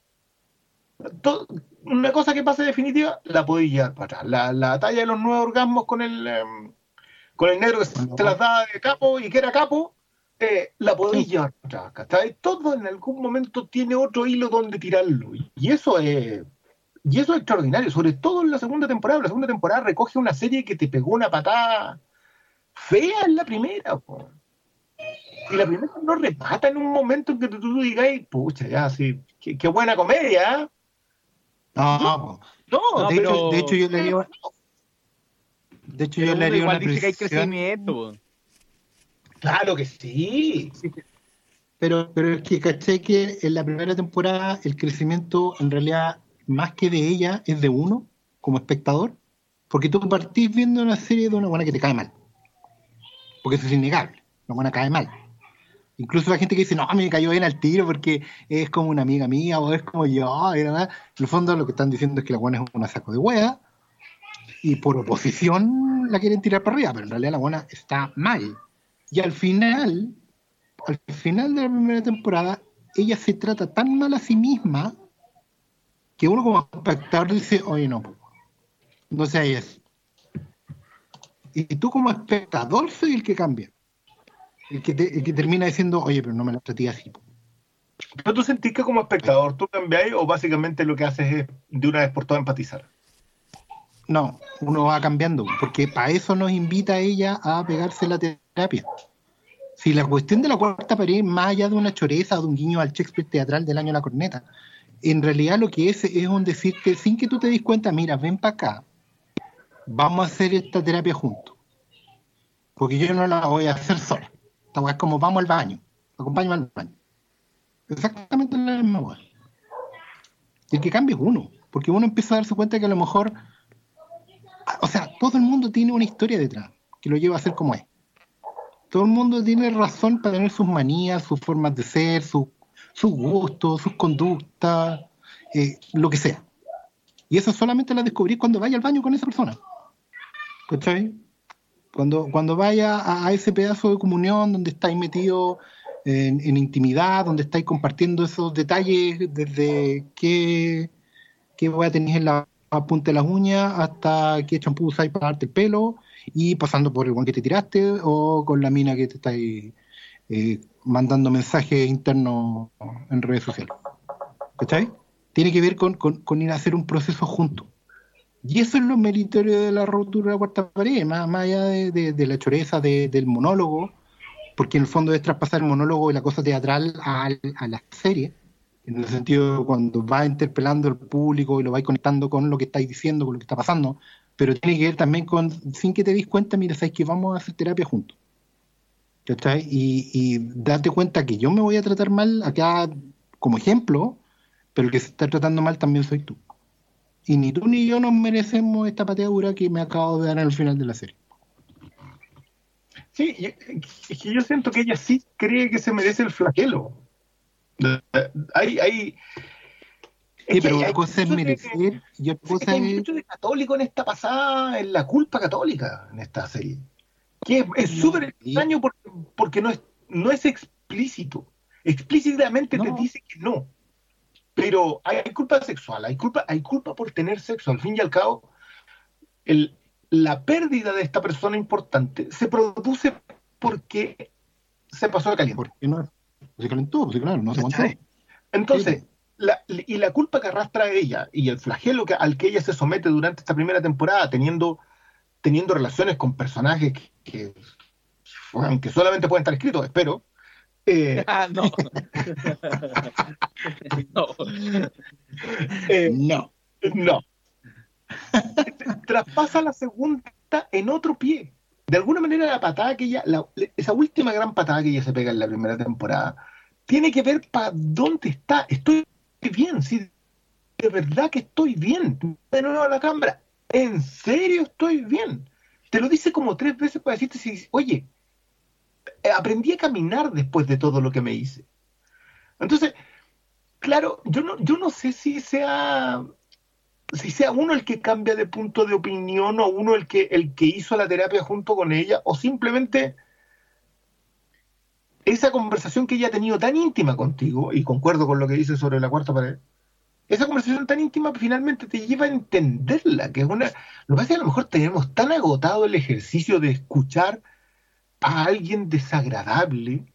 Una cosa que pasa definitiva, la podéis llevar para atrás. La, la talla de los nueve orgasmos con el, em, con el negro que se las da de capo y que era capo, eh, la podéis llevar atrás, Todo en algún momento tiene otro hilo donde tirarlo. Y eso es. Y eso es extraordinario, sobre todo en la segunda temporada. La segunda temporada recoge una serie que te pegó una patada fea en la primera. Y la primera no repata en un momento en que tú, digas, pucha, ya, sí, qué, buena comedia. No, no, de, hecho, de hecho yo le digo. De hecho, yo le digo una dice que hay crecimiento. Claro que sí. Pero, pero es que caché que en la primera temporada el crecimiento en realidad más que de ella es de uno como espectador, porque tú partís viendo una serie de una buena que te cae mal. Porque eso es innegable, una buena cae mal. Incluso la gente que dice, no, me cayó bien al tiro porque es como una amiga mía o es como yo, y nada. En el fondo lo que están diciendo es que la buena es una saco de hueá y por oposición la quieren tirar para arriba, pero en realidad la buena está mal. Y al final, al final de la primera temporada, ella se trata tan mal a sí misma que uno como espectador dice, oye, no, no sé eso. Y tú como espectador soy el que cambia. El que, que termina diciendo, oye, pero no me la traté así. ¿Pero tú sentís que como espectador tú cambiáis o básicamente lo que haces es de una vez por todas empatizar? No, uno va cambiando, porque para eso nos invita a ella a pegarse la terapia. Si la cuestión de la cuarta pared, más allá de una choreza o de un guiño al Shakespeare teatral del año la corneta, en realidad lo que es es un decirte, sin que tú te des cuenta, mira, ven para acá, vamos a hacer esta terapia juntos. Porque yo no la voy a hacer sola. Esta es como vamos al baño, acompáñame al baño. Exactamente la misma Y el que cambia es uno, porque uno empieza a darse cuenta que a lo mejor o sea, todo el mundo tiene una historia detrás que lo lleva a ser como es. Todo el mundo tiene razón para tener sus manías, sus formas de ser, sus gustos, sus conductas, eh, lo que sea. Y eso solamente lo descubrí cuando vaya al baño con esa persona. ¿Cachai? Cuando, cuando vaya a, ese pedazo de comunión donde estáis metidos en, intimidad, donde estáis compartiendo esos detalles desde qué, qué voy a en la punta de las uñas hasta qué champú usáis para darte el pelo y pasando por el guan que te tiraste o con la mina que te estáis eh, mandando mensajes internos en redes sociales. ¿Cachai? Tiene que ver con, ir a hacer un proceso junto. Y eso es lo meritorio de la rotura de la cuarta pared, más, allá de, la choreza de- del monólogo, porque en el fondo es traspasar el monólogo y la cosa teatral a, a la serie, en el sentido cuando va interpelando al público y lo va conectando con lo que estáis diciendo, con lo que está pasando, pero tiene que ver también con, sin que te des cuenta, mira, sabes que vamos a hacer terapia juntos. ¿Cachai? Y, y date cuenta que yo me voy a tratar mal acá como ejemplo, pero el que se está tratando mal también soy tú. Y ni tú ni yo nos merecemos esta pateadura que me acabo de dar al final de la serie. Sí, es que yo siento que ella sí cree que se merece el flagelo. Hay, hay, Sí, pero una cosa es merecer y otra es cosa hay mucho de católico en esta pasada, en la culpa católica en esta serie. Que es- súper extraño porque, porque no, es, no es explícito. Explícitamente te dice que no. Pero hay culpa sexual, hay culpa, hay culpa por tener sexo. Al fin y al cabo, el, la pérdida de esta persona importante se produce porque se pasó de caliente. ¿Por qué no? Se calentó, pues claro, no se aguantó. Entonces, la- y la culpa que arrastra ella y el flagelo que, al que ella se somete durante esta primera temporada, teniendo, teniendo relaciones con personajes que, que, aunque solamente pueden estar escritos, espero, eh, *laughs* Ah, no. *laughs* no. eh, No. no. *laughs* Traspasa la segunda en otro pie. De alguna manera la patada que ella, la- esa última gran patada que ella se pega en la primera temporada, tiene que ver para dónde está. Estoy bien, sí, de verdad que estoy bien. De nuevo a la cámara, en serio estoy bien. Te lo dice como tres veces para decirte, si, oye, aprendí a caminar después de todo lo que me hice. Entonces, claro, yo no, yo no sé si sea si sea uno el que cambia de punto de opinión o uno el que, el que hizo la terapia junto con ella, o simplemente esa conversación que ella ha tenido tan íntima contigo, y concuerdo con lo que dice sobre la cuarta pared, esa conversación tan íntima finalmente te lleva a entenderla, que es una... Lo que pasa es que a lo mejor tenemos tan agotado el ejercicio de escuchar a alguien desagradable,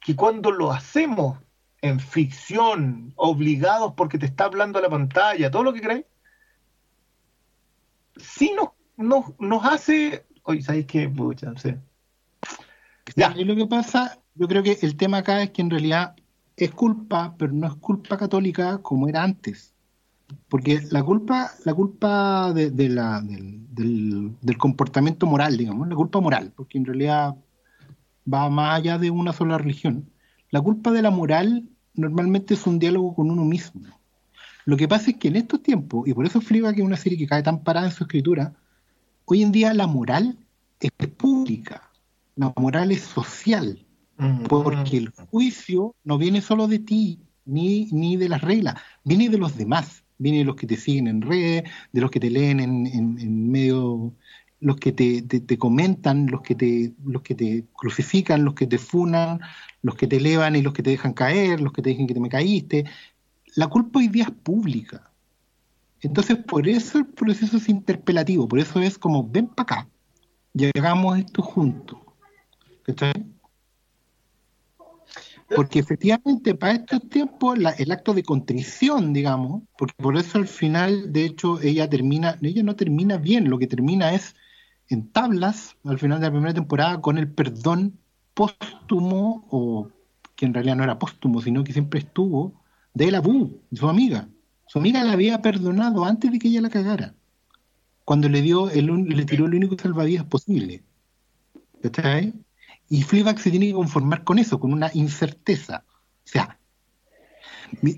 que cuando lo hacemos en ficción, obligados porque te está hablando a la pantalla, todo lo que crees, sí nos, nos, nos hace. Oye, ¿sabéis qué? Pucha, no sé. Ya. Y lo que pasa, yo creo que el tema acá es que en realidad es culpa, pero no es culpa católica como era antes. Porque la culpa, la culpa de, de la, del, del- del comportamiento moral, digamos, la culpa moral, porque en realidad va más allá de una sola religión. La culpa de la moral normalmente es un diálogo con uno mismo. Lo que pasa es que en estos tiempos, y por eso Fliba, que es una serie que cae tan parada en su escritura, hoy en día la moral es pública, la moral es social, porque el juicio no viene solo de ti, ni, ni de las reglas, viene de los demás, viene de los que te siguen en redes, de los que te leen en, en- en medio, los que te, te- comentan, los que te, los que te crucifican, los que te funan, los que te elevan y los que te dejan caer, los que te dicen que te me caíste. La culpa hoy día es pública. Entonces, por eso el proceso es interpelativo, por eso es como, ven para acá y hagamos esto juntos. ¿Cachai? Porque efectivamente para estos tiempos la- el acto de contrición, digamos, porque por eso al final, de hecho, ella termina, ella no termina bien, lo que termina es en tablas al final de la primera temporada con el perdón póstumo, o que en realidad no era póstumo, sino que siempre estuvo, de la Bu, su amiga. Su amiga la había perdonado antes de que ella la cagara, cuando le dio el, le tiró el único salvavidas posible. ¿Cachai? Y Fleabag se tiene que conformar con eso, con una incerteza. O sea,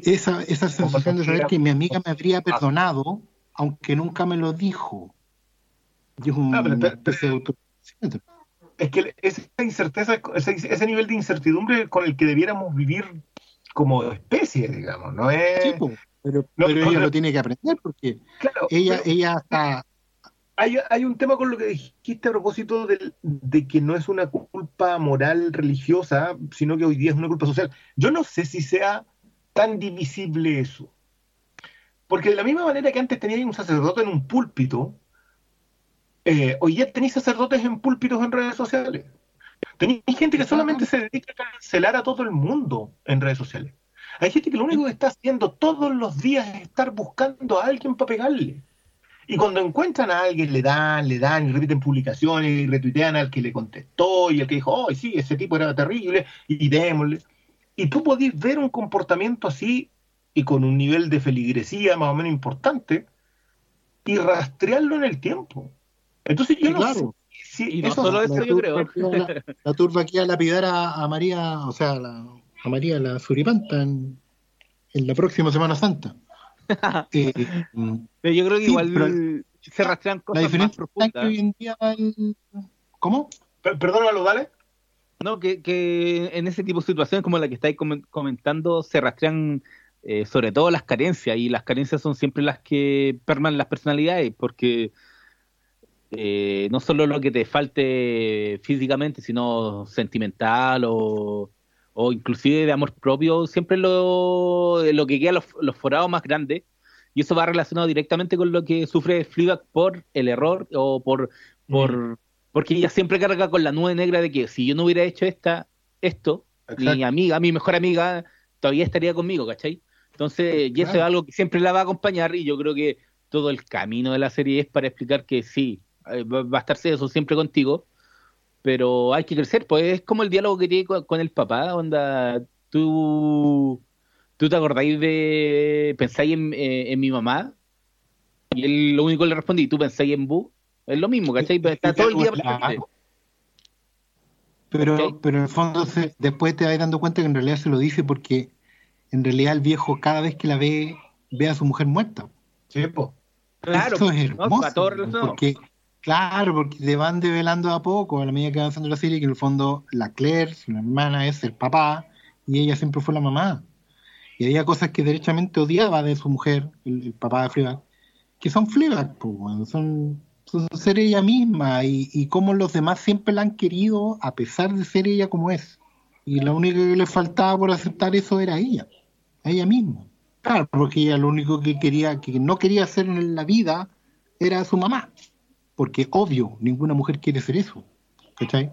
esa, esa sensación de saber que mi amiga me habría perdonado, aunque nunca me lo dijo. Y es un Ah, pero- pero-. Es que esa incerteza, ese, ese nivel de incertidumbre con el que debiéramos vivir como especie, digamos, no es. Sí, pero, No, ella no. lo tiene que aprender porque claro, ella, ella está hay, hay un tema con lo que dijiste a propósito del- de que no es una culpa moral religiosa, sino que hoy día es una culpa social. Yo no sé si sea tan divisible eso. Porque de la misma manera que antes teníais un sacerdote en un púlpito, eh, hoy día tenéis sacerdotes en púlpitos en redes sociales. Tenéis gente que solamente se dedica a cancelar a todo el mundo en redes sociales. Hay gente que lo único que está haciendo todos los días es estar buscando a alguien para pegarle. Y cuando encuentran a alguien, le dan, le dan, y repiten publicaciones, y retuitean al que le contestó, y el que dijo, oh, sí, ese tipo era terrible, y démosle. Y tú podés ver un comportamiento así, y con un nivel de feligresía más o menos importante, y rastrearlo en el tiempo. Entonces yo Sí, no claro. sé si Y no eso- solo eso, yo creo. La, la turba aquí a lapidar a, a María, o sea, la- a María la Suripanta en, en la próxima Semana Santa. *laughs* Eh, Pero yo creo que Sí, igual pero se rastrean cosas más diferencia profundas. que hoy en día el- ¿Cómo? Per- Perdónalo, dale. No, que, que en ese tipo de situaciones como la que estáis comen- comentando se rastrean eh, sobre todo las carencias y las carencias son siempre las que perman las personalidades porque eh, no solo lo que te falte físicamente sino sentimental o, o inclusive de amor propio siempre lo, lo que queda los, los forados más grandes y eso va relacionado directamente con lo que sufre Fleabag por el error o por, por porque ella siempre carga con la nube negra de que si yo no hubiera hecho esta, esto, mi Exacto. amiga, mi mejor amiga, todavía estaría conmigo, ¿cachai? Entonces, y eso Claro. es algo que siempre la va a acompañar y yo creo que todo el camino de la serie es para explicar que sí, eh, va va a estarse eso siempre contigo, pero hay que crecer, pues es como el diálogo que tiene con, con el papá, onda, tú, tú te acordáis de, pensáis en, eh, en mi mamá, y él lo único que le respondí, tú pensáis en Bu, es lo mismo, ¿cachai? Pero está todo el día. Pero, Ok. pero en el fondo se- después te vas dando cuenta que en realidad se lo dice porque en realidad el viejo cada vez que la ve, ve a su mujer muerta. Sí, po. Claro, Eso es ¿no? hermoso. Relacionado. porque, claro, porque te van develando a poco a la medida que va avanzando la serie que en el fondo la Claire, su hermana, es el papá y ella siempre fue la mamá. Y había cosas que derechamente odiaba de su mujer, el, papá de Fleabag, que son Fleabag, son, ser ella misma y, cómo los demás siempre la han querido a pesar de ser ella como es. Y la única que le faltaba por aceptar eso era ella, ella misma. Claro, porque ella lo único que quería, que no quería hacer en la vida era su mamá. Porque obvio, ninguna mujer quiere ser eso. ¿Cachai?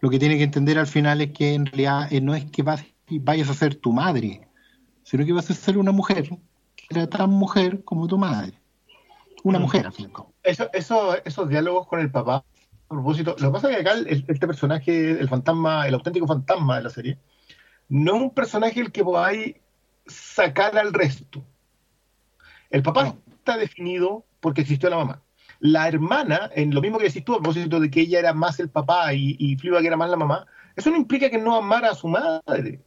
Lo que tiene que entender al final es que en realidad eh, no es que vas- vayas a ser tu madre, sino que vas a ser una mujer, que era tan mujer como tu madre. Una Mm. mujer, al fin. Eso, eso, esos diálogos con el papá, a propósito, lo que pasa es que acá el- este personaje, el fantasma, el auténtico fantasma de la serie, no es un personaje el que podáis sacar al resto. El papá No. está definido porque existió la mamá. La hermana, en lo mismo que decís tú, a propósito de que ella era más el papá y, y Fleabag era más la mamá, eso no implica que no amara a su madre.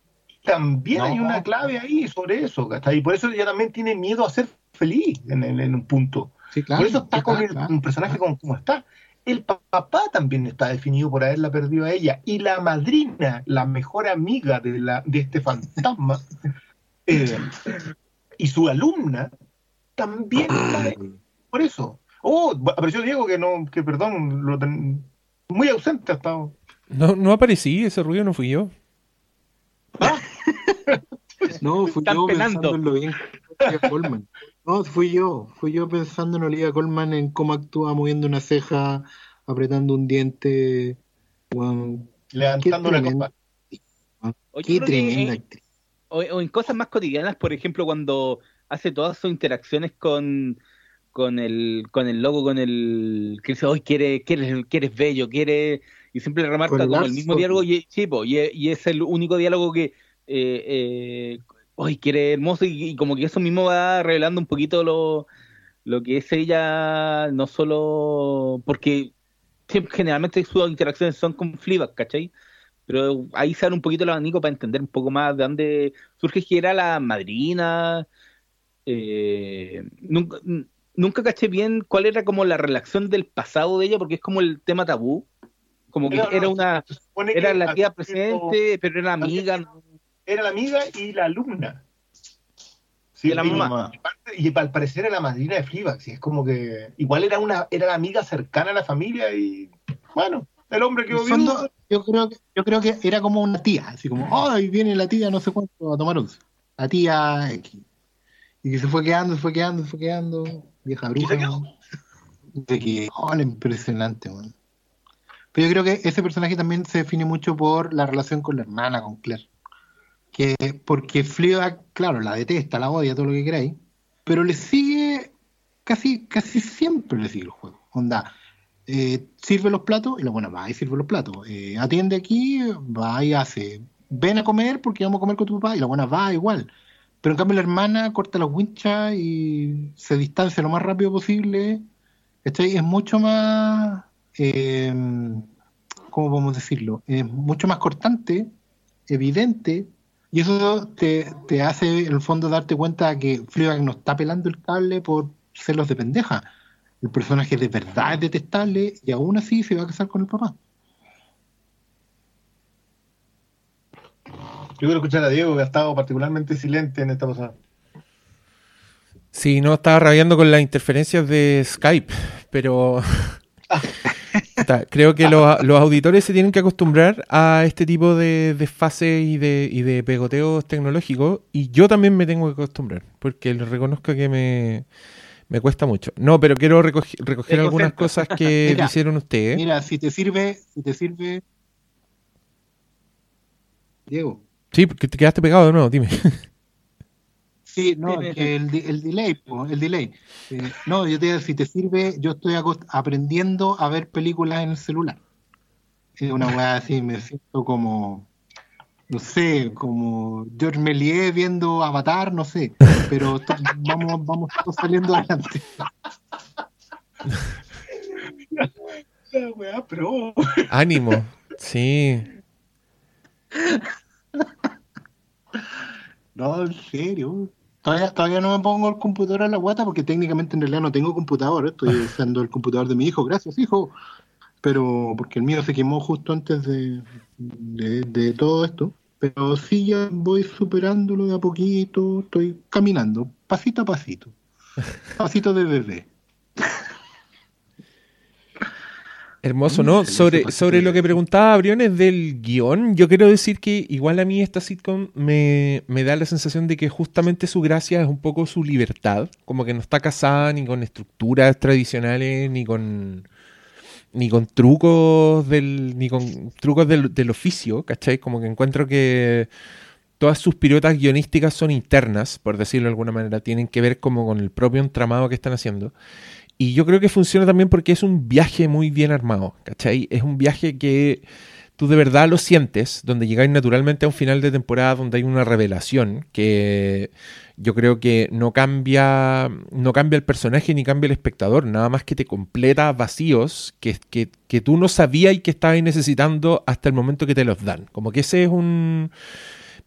También No. hay una clave ahí sobre eso, ¿cachai? Y por eso ella también tiene miedo a ser feliz en, en- en un punto. Sí, claro. Por eso está con el, claro. un personaje como, como está. El pa- papá también está definido por haberla perdido a ella. Y la madrina, la mejor amiga de, la, de este fantasma, *laughs* eh, y su alumna, también está por eso. Oh, apareció Diego que no, que perdón, lo ten- muy ausente ha estado. No, no aparecí, ese ruido no fui yo. *laughs* No, fui yo pensando en lo bien que Olivia Colman. No, fui yo. Fui yo pensando en Olivia Colman, en cómo actúa moviendo una ceja, apretando un diente. Weón, Levantando una copa. Oye, qué tremenda actriz. o, o en cosas más cotidianas, por ejemplo, cuando hace todas sus interacciones con, con el con el loco, con el que dice, hoy quiere, quieres, quieres bello, quiere y siempre le remarca Con el como el mismo diálogo y, sí, po, y, y es el único diálogo que eh, eh, hoy quiere hermoso y, y como que eso mismo va revelando un poquito lo, lo que es ella, no solo porque siempre- generalmente sus interacciones son con Fleabag, ¿cachai? Pero ahí se abre un poquito el abanico para entender un poco más de dónde surge que era la madrina. eh, nunca, nunca caché bien cuál era como la relación del pasado de ella, porque es como el tema tabú. Como que No, no, era una, era que la tía presente, pero era amiga. Era la amiga y la alumna. Sí, Y la mamá. Y, al parecer era la madrina de Fleabag, sí, es como que igual era una era la amiga cercana a la familia y bueno, el hombre fondo, viudo. yo creo que yo creo que era como una tía, así como, ay, viene la tía no sé cuánto a tomar once. La tía X. Y que se fue quedando, se fue quedando, se fue quedando, vieja bruja. De que, oh, impresionante, man. Pero yo creo que ese personaje también se define mucho por la relación con la hermana, con Claire. Que, porque Fleabag, claro, la detesta, la odia, todo lo que queráis, pero le sigue casi, casi siempre le sigue el juego. Onda, eh, sirve los platos y la buena va y sirve los platos. Eh, atiende aquí, va y hace. Ven a comer porque vamos a comer con tu papá y la buena va igual. Pero en cambio la hermana corta las winchas y se distancia lo más rápido posible. ¿cachai? Es mucho más, eh, ¿cómo podemos decirlo? Es mucho más cortante, evidente, y eso te, te hace en el fondo darte cuenta que Fleabag no está pelando el cable por celos de pendeja. El personaje de verdad es detestable y aún así se va a casar con el papá. Yo quiero escuchar a Diego, que ha estado particularmente silente en esta pasada. Sí, no, estaba rabiando con las interferencias de Skype, pero *laughs* creo que los, los auditores se tienen que acostumbrar a este tipo de desfases y de, y de pegoteos tecnológicos y yo también me tengo que acostumbrar, porque les reconozco que me, me cuesta mucho. No, pero quiero recoger, recoger Te algunas cosas que *laughs* Mira, hicieron ustedes. Mira, si te sirve, si te sirve. Diego. Sí, porque te quedaste pegado de nuevo, dime. Sí, no, que el, el delay, po, el delay. Eh, no, yo te digo, si te sirve, yo estoy aprendiendo a ver películas en el celular. Es una weá así, me siento como, no sé, como George Méliès viendo Avatar, no sé, pero vamos, vamos todos saliendo adelante. La weá, pro. Ánimo. Sí. No, en serio. Todavía, todavía no me pongo el computador a la guata porque técnicamente en realidad no tengo computador. Estoy *laughs* usando el computador de mi hijo. Gracias, hijo. Pero porque el mío se quemó justo antes de, de, de todo esto. Pero sí ya voy superándolo de a poquito. Estoy caminando, pasito a pasito. *laughs* Pasito de bebé. Hermoso, Mm, ¿no? Sobre, sobre lo que preguntaba Briones del guion, yo quiero decir que igual a mí esta sitcom me, me da la sensación de que justamente su gracia es un poco su libertad, como que no está casada ni con estructuras tradicionales, ni con ni con trucos del ni con trucos del, del oficio, ¿cachai? Como que encuentro que todas sus piruetas guionísticas son internas, por decirlo de alguna manera, tienen que ver como con el propio entramado que están haciendo. Y yo creo que funciona también porque es un viaje muy bien armado, ¿cachai? Es un viaje que tú de verdad lo sientes, donde llegáis naturalmente a un final de temporada donde hay una revelación que yo creo que no cambia, no cambia el personaje ni cambia el espectador, nada más que te completa vacíos que, que, que tú no sabías y que estabas necesitando hasta el momento que te los dan. Como que ese es un...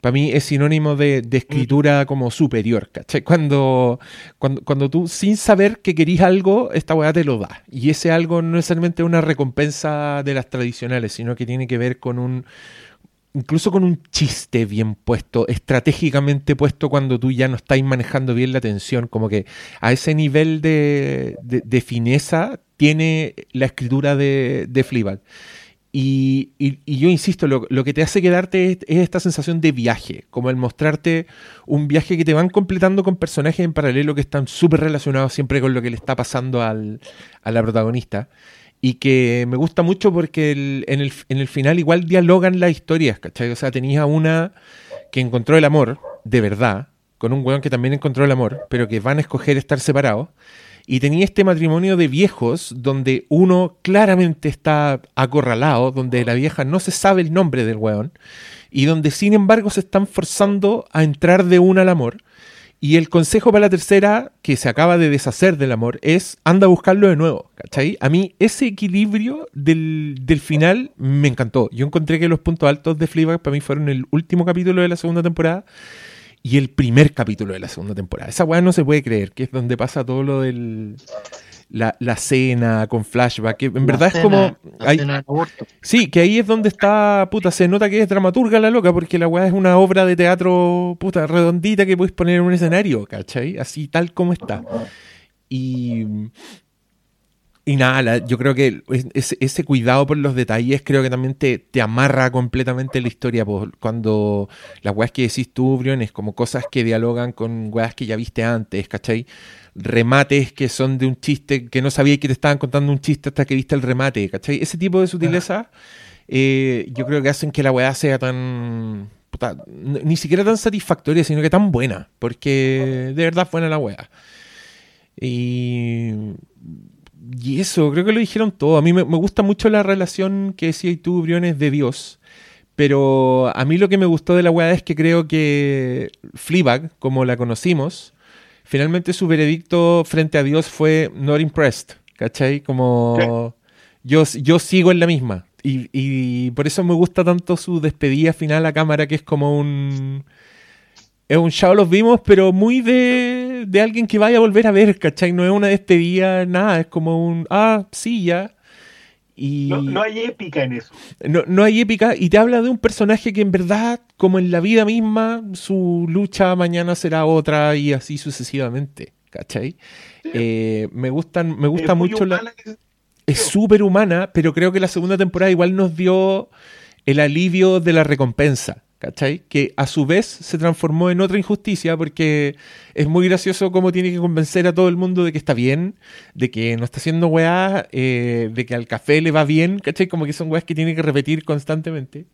Para mí es sinónimo de, de escritura como superior, ¿cachai? Cuando, cuando, cuando tú, sin saber que querís algo, esta weá te lo da. Y ese algo no necesariamente es una recompensa de las tradicionales, sino que tiene que ver con un. Incluso con un chiste bien puesto, estratégicamente puesto cuando tú ya no estáis manejando bien la tensión. Como que a ese nivel de, de- de fineza tiene la escritura de, de Fleabag. Y, yo insisto, lo, lo que te hace quedarte es, es esta sensación de viaje, como el mostrarte un viaje que te van completando con personajes en paralelo que están súper relacionados siempre con lo que le está pasando al, a la protagonista. Y que me gusta mucho porque en, el, en el final igual dialogan las historias, ¿cachai? O sea, tenías una que encontró el amor, de verdad, con un weón que también encontró el amor, pero que van a escoger estar separados. Y tenía este matrimonio de viejos donde uno claramente está acorralado, donde la vieja no se sabe el nombre del weón, y donde sin embargo se están forzando a entrar de una al amor. Y el consejo para la tercera, que se acaba de deshacer del amor, es anda a buscarlo de nuevo. ¿Cachai? A mí ese equilibrio del, del final me encantó. Yo encontré que los puntos altos de Fleabag para mí fueron el último capítulo de la segunda temporada y el primer capítulo de la segunda temporada. Esa weá no se puede creer, que es donde pasa todo lo del... La, la cena con flashback, que en La verdad es como... la hay- cena del aborto. Sí, que ahí es donde está, puta, se nota que es dramaturga la loca, porque la weá es una obra de teatro, puta, redondita que puedes poner en un escenario, ¿cachai? Así tal como está. Y. Y nada, la- yo creo que es- ese, ese cuidado por los detalles creo que también te, te amarra completamente la historia. po. cuando las weas que decís tú, Briones, como cosas que dialogan con weas que ya viste antes, ¿cachai? Remates que son de un chiste que no sabías que te estaban contando un chiste hasta que viste el remate, ¿cachai? Ese tipo de sutileza eh, yo creo que hacen que la weá sea tan... puta, ni siquiera tan satisfactoria, sino que tan buena, porque de verdad es buena la weá. Y, eso, creo que lo dijeron todo. A mí me, me gusta mucho la relación que decías tú, Briones, de Dios. Pero a mí lo que me gustó de la weá es que creo que Fleabag, como la conocimos, finalmente su veredicto frente a Dios fue not impressed, ¿cachai? Como yo, yo sigo en la misma. Y, y por eso me gusta tanto su despedida final a cámara, que es como un... Es un ya los vimos, pero muy de, de alguien que vaya a volver a ver, ¿cachai? No es una despedida, nada, es como un... Ah, sí, ya. Y No, no hay épica en eso. no, no hay épica y te habla de un personaje que en verdad, como en la vida misma, su lucha mañana será otra y así sucesivamente, ¿cachai? Eh, me gustan, me gusta Es mucho la... Es súper humana, pero creo que la segunda temporada igual nos dio el alivio de la recompensa, ¿cachai? Que a su vez se transformó en otra injusticia porque es muy gracioso cómo tiene que convencer a todo el mundo de que está bien, de que no está haciendo weá, eh, de que al café le va bien, ¿cachai? Como que son weas que tiene que repetir constantemente.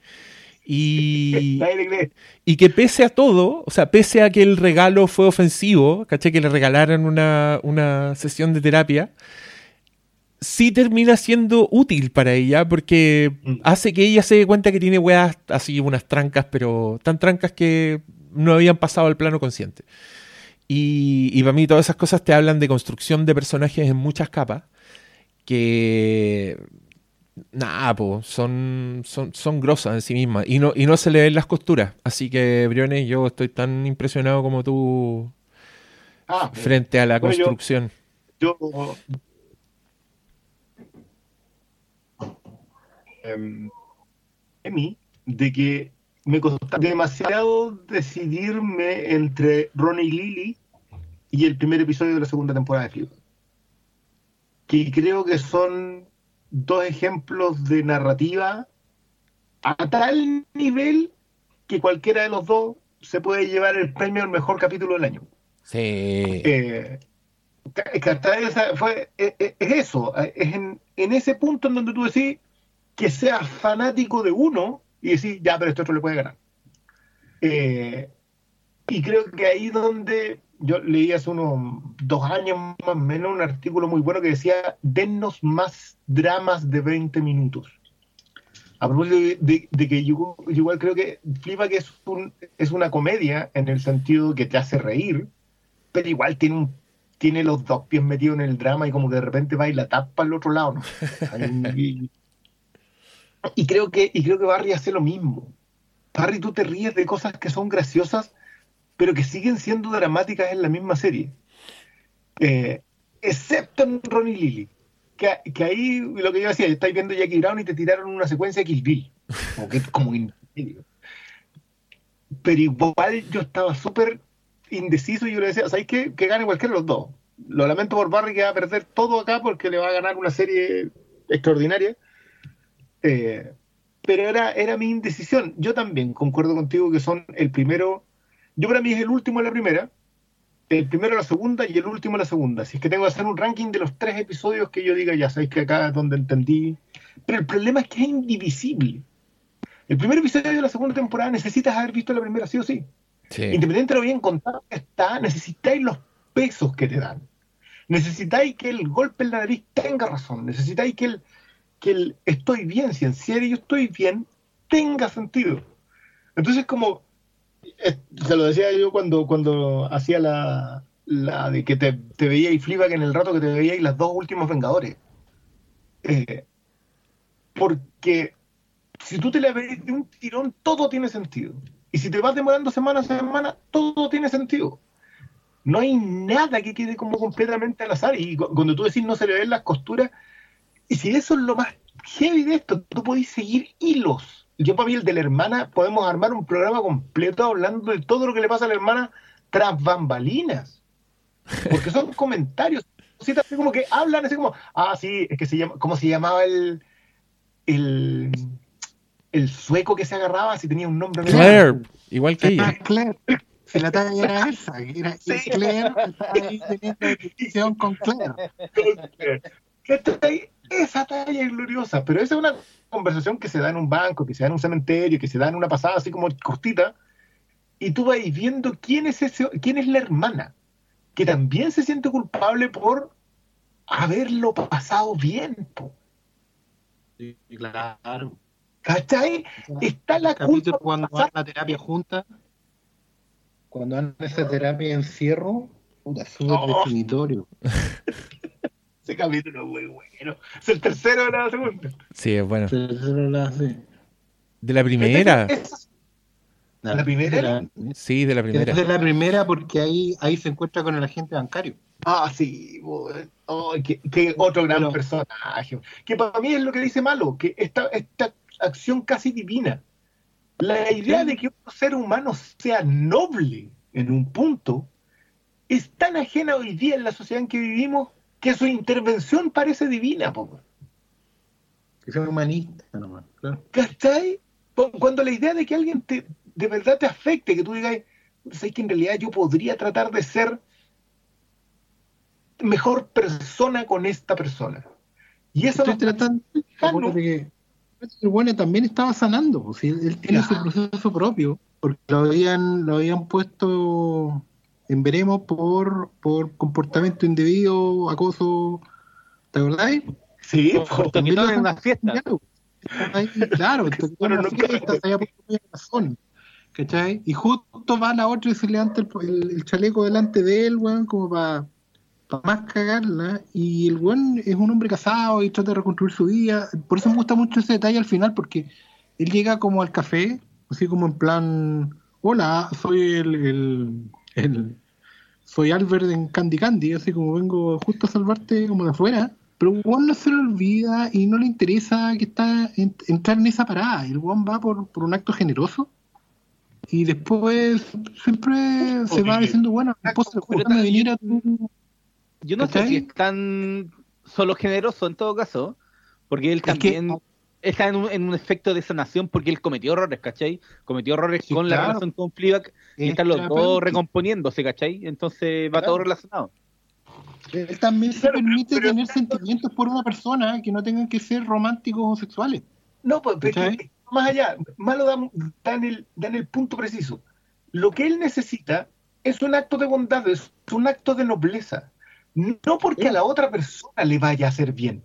Y, *laughs* y que pese a todo, o sea, pese a que el regalo fue ofensivo, ¿cachai? Que le regalaran una, una sesión de terapia, sí termina siendo útil para ella porque Mm. hace que ella se dé cuenta que tiene weas así, unas trancas, pero tan trancas que no habían pasado al plano consciente. Y, y para mí todas esas cosas te hablan de construcción de personajes en muchas capas que nada, po, son, son, son grosas en sí mismas y no, y no se le ven las costuras. Así que, Briones, yo estoy tan impresionado como tú Ah, frente a la Bueno, yo- construcción. yo de mí de que me costó demasiado decidirme entre Ronnie y Lily y el primer episodio de la segunda temporada de Fleabag. Que creo que son dos ejemplos de narrativa a tal nivel que cualquiera de los dos se puede llevar el premio al mejor capítulo del año. Sí. Eh, fue, es, es- es eso, eh, es en, en ese punto en donde tú decís que seas fanático de uno y decís, ya, pero este otro le puede ganar. Eh, y creo que ahí donde yo leí hace unos dos años más o menos un artículo muy bueno que decía, dennos más dramas de 20 minutos. A propósito de, de- de que yo, yo igual creo que Fleabag es, un, es una comedia en el sentido que te hace reír, pero igual tiene un tiene los dos pies metidos en el drama y como que de repente va y la tapa al otro lado, ¿no? *laughs* y, y creo que y creo que Barry hace lo mismo. Barry, tú te ríes de cosas que son graciosas, pero que siguen siendo dramáticas en la misma serie. Eh, excepto en Ron y Lily. Que, ahí lo que yo decía, estáis viendo Jackie Brown y te tiraron una secuencia de Kill Bill. Como que como. Pero igual yo estaba súper indeciso y yo le decía, ¿sabéis qué? Que gane cualquiera de los dos. Lo lamento por Barry que va a perder todo acá porque le va a ganar una serie extraordinaria. Eh, pero era, era mi indecisión. Yo también concuerdo contigo que son el primero. Yo para mí es el último la primera, el primero la segunda y el último la segunda. Si es que tengo que hacer un ranking de los tres episodios que yo diga, ya sabéis que acá es donde entendí. Pero el problema es que es indivisible. El primer episodio de la segunda temporada necesitas haber visto la primera, sí o sí. Sí. Independiente de lo bien contado que está, necesitáis los pesos que te dan. Necesitáis que el golpe en la nariz tenga razón. Necesitáis que el, que el estoy bien, si en serio yo estoy bien, tenga sentido. Entonces, como se lo decía yo cuando, cuando hacía la, la de que te, te veía y Fleabag en el rato que te veía y las dos últimos Vengadores. Eh, porque si tú te la ves de un tirón, todo tiene sentido. Y si te vas demorando semana a semana, todo tiene sentido. No hay nada que quede como completamente al azar. Y cu- cuando tú decís no se le ven las costuras, y si eso es lo más heavy de esto, tú podés seguir hilos. Yo para mí el de la hermana, podemos armar un programa completo hablando de todo lo que le pasa a la hermana tras bambalinas. Porque son *laughs* comentarios, cositas así como que hablan así como, ah, sí, es que se llama, ¿cómo se llamaba el, el, el sueco que se agarraba? Si tenía un nombre. Claire, igual que ella. Ah, Claire. Si la talla era esa, era Sí. Claire estaba ahí teniendo discusión con Claire. ¿Cachai? Esa talla es gloriosa, pero esa es una conversación que se da en un banco, que se da en un cementerio, que se da en una pasada así como cortita, y tú vas viendo quién es ese, quién es la hermana, que también se siente culpable por haberlo pasado bien, po. Sí, claro. ¿Cachai? Está la capítulo culpa. cuando van a la terapia juntas, cuando van a esa terapia de encierro, puta, es súper Oh. definitorio. *laughs* Ese capítulo es muy bueno. Es el tercero de la segunda. Sí, es bueno. Tercero la hace. De la primera. Esa es ¿La primera? Sí, de la primera. Es de la primera porque ahí, ahí se encuentra con el agente bancario. Ah, sí. Ay, que, que otro gran personaje. Que para mí es lo que dice Malo, que esta, esta acción casi divina. La idea de que un ser humano sea noble en un punto es tan ajena hoy día en la sociedad en que vivimos que su intervención parece divina, po. Que sea humanista nomás, claro. ¿Cachai? Cu- Cuando la idea de que alguien te, de verdad te afecte, que tú digas, ¿sabes que en realidad yo podría tratar de ser mejor persona con esta persona? Y eso Estoy no- tratando. acuérdate que el bueno también estaba sanando, si él, tiene su proceso propio, porque lo habían, lo habían puesto en veremos por, por comportamiento indebido, acoso, ¿te acordáis? Sí, Por po. toquetón en una fiesta. Claro, ahí, claro, entonces, Bueno, no fiesta, creo. se había puesto muy razón, ¿cachai? Y justo va la otra y se levanta el, el- el chaleco delante de él, weón, como para más cagarla, y el weón es un hombre casado y trata de reconstruir su vida, por eso me gusta mucho ese detalle al final, porque él llega como al café, así como en plan, hola, soy el, el, el- soy Albert en Candy Candy, así como vengo justo a salvarte como de afuera, pero weón no se le olvida y no le interesa que está en- entrar en esa parada, el weón va por, por un acto generoso, y después siempre se va diciendo, bueno, también- venir a tu... Yo no sé si es tan solo generoso en todo caso, porque él Es que- también está en un, en un efecto de sanación porque él cometió errores, ¿cachai? Cometió errores Sí, con la relación con Fleabag y están los dos recomponiéndose, ¿cachai? Entonces va Claro. todo relacionado. Él también se Claro, permite pero- tener sentimientos por una persona que no tengan que ser románticos o sexuales. No, pues, más allá, Malo da, da en el, da en el punto preciso. Lo que él necesita es un acto de bondad, es un acto de nobleza. No porque a la otra persona le vaya a hacer bien.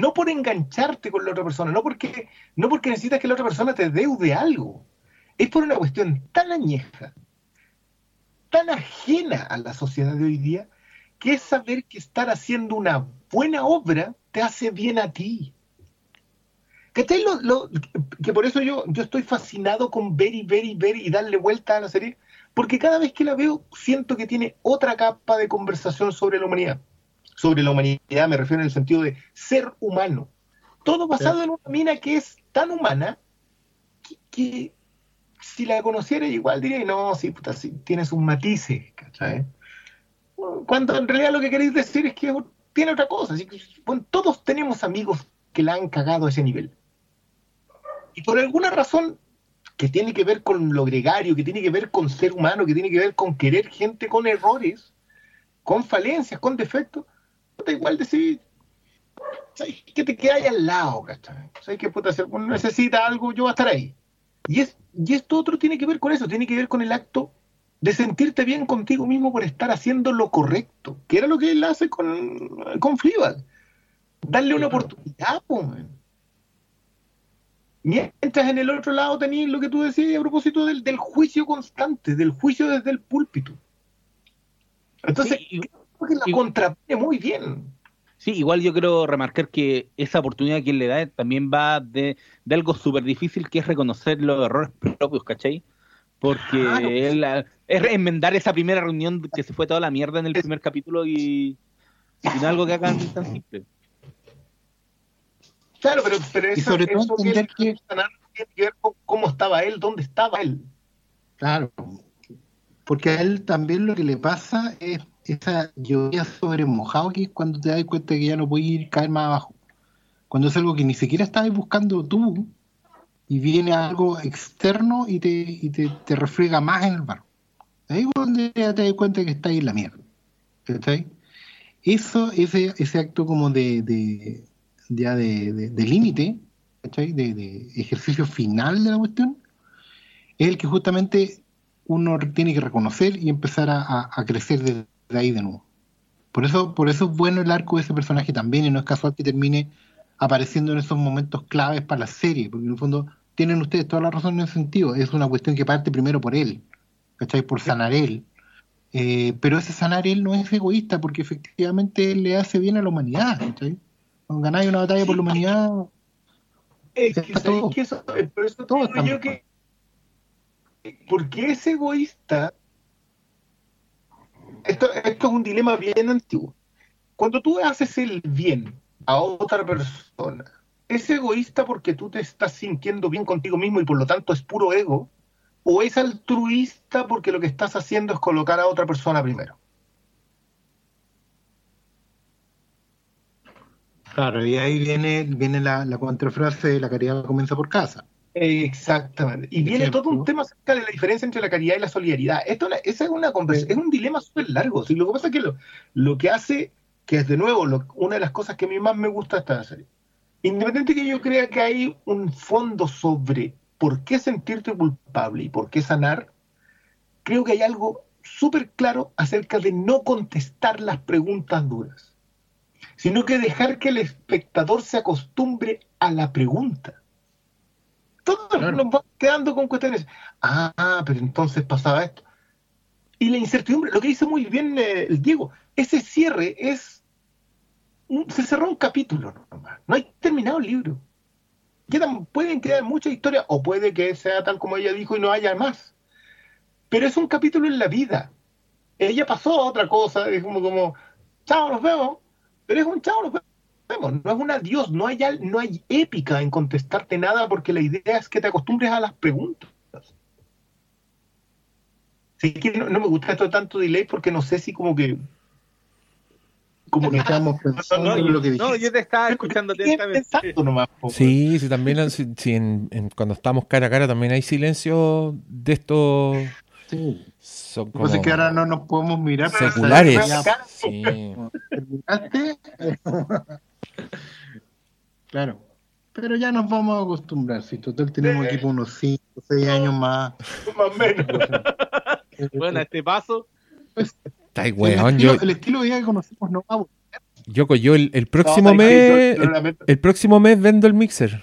No por engancharte con la otra persona, no porque, no porque necesitas que la otra persona te deude algo. Es por una cuestión tan añeja, tan ajena a la sociedad de hoy día, que es saber que estar haciendo una buena obra te hace bien a ti. ¿Cachai? Lo, lo- que por eso yo, yo estoy fascinado con ver y ver y ver y darle vuelta a la serie, porque cada vez que la veo siento que tiene otra capa de conversación sobre la humanidad. Sobre la humanidad me refiero en el sentido de ser humano. Todo basado en una mina que es tan humana que, que si la conociera igual diría, no, sí, puta, sí, tiene sus matices, ¿cachai? Cuando en realidad lo que queréis decir es que tiene otra cosa. Así que, bueno, todos tenemos amigos que la han cagado a ese nivel. Y por alguna razón que tiene que ver con lo gregario, que tiene que ver con ser humano, que tiene que ver con querer gente con errores, con falencias, con defectos, da igual decir, ¿sabes que te quedas al lado, ¿cachai? ¿Sabes que puta, si alguno necesita algo, yo voy a estar ahí? Y, es, y esto otro tiene que ver con eso, tiene que ver con el acto de sentirte bien contigo mismo por estar haciendo lo correcto, que era lo que él hace con, con Fleabag. Darle una oportunidad. Mientras en el otro lado tenías lo que tú decías a propósito del, del juicio constante, del juicio desde el púlpito. Entonces, Sí, y- creo que la y- contrapone muy bien. Sí, igual yo quiero remarcar que esa oportunidad que él le da también va de, de algo súper difícil que es reconocer los errores propios, ¿cachai? Porque Claro. él, ah, es enmendar esa primera reunión que se fue toda la mierda en el primer capítulo y, y no algo que hagan tan simple. Claro, pero, pero Y eso, sobre todo eso entender él que- tiene que ver con cómo estaba él, dónde estaba él. Claro. Porque a él también lo que le pasa es esa lluvia sobre mojado que es cuando te das cuenta que ya no puedes ir caer más abajo. Cuando es algo que ni siquiera estabas buscando tú y viene algo externo y te, y te, te más en el barro. Ahí es donde ya te das cuenta que estás ahí en la mierda. ¿Cachai? Eso, ese, ese acto como de, de ya de, de- límite, ¿cachai? De, de ejercicio final de la cuestión, es el que justamente uno tiene que reconocer y empezar a, a- a crecer desde ahí de nuevo. Por eso, por eso es bueno el arco de ese personaje también, y no es casual que termine apareciendo en esos momentos claves para la serie, porque en el fondo tienen ustedes toda la razón en ese sentido. Es una cuestión que parte primero por él, ¿cachai? Por sanar él. Eh, pero ese sanar él no es egoísta, porque efectivamente él le hace bien a la humanidad, ¿cachai? Cuando ganáis una batalla por la humanidad. Es que, todo. Que eso, por eso todo yo que. Porque es egoísta esto, esto es un dilema bien antiguo. Cuando tú haces el bien a otra persona, ¿es egoísta porque tú te estás sintiendo bien contigo mismo y por lo tanto es puro ego? ¿O es altruista porque lo que estás haciendo es colocar a otra persona primero? Claro, y ahí viene, viene la, la contrafrase, la caridad comienza por casa. Exactamente. Y viene todo un tema acerca de la diferencia entre la caridad y la solidaridad. Esto esa es una es un dilema súper largo. lo que pasa es que lo, que hace, que es de nuevo una de las cosas que a mí más me gusta de esta serie, independiente que yo crea que hay un fondo sobre por qué sentirte culpable y por qué sanar, creo que hay algo súper claro acerca de no contestar las preguntas duras, sino que dejar que el espectador se acostumbre a la pregunta todos nos vamos quedando con cuestiones. Ah, pero entonces pasaba esto. Y la incertidumbre, lo que dice muy bien eh, el Diego, ese cierre es. se cerró un capítulo nomás. No hay terminado el libro. Quedan, pueden quedar muchas historias, o puede que sea tal como ella dijo y no haya más. Pero es un capítulo en la vida. Ella pasó a otra cosa, es como, como chao, nos vemos. Pero es un chao, nos vemos no es un adiós, no hay, no hay épica en contestarte nada porque la idea es que te acostumbres a las preguntas. Sí que no, me gusta esto tanto delay porque no sé si como que como que estamos pensando en lo que dijiste. No, yo te estaba escuchando atentamente. Sí, sí, también sí, en, cuando estamos cara a cara también hay silencio de estos sí. Son como... Pues que ahora no nos podemos mirar. Seculares. Sí. *laughs* claro. Pero ya nos vamos a acostumbrar. Si total tenemos aquí unos 5 o 6 años más. Más o menos. *laughs* bueno, a este paso. Pues, Está weón, el, estilo, yo, el estilo de vida que conocemos no va a Yo, yo el, el próximo mes. El, el, próximo mes vendo el mixer.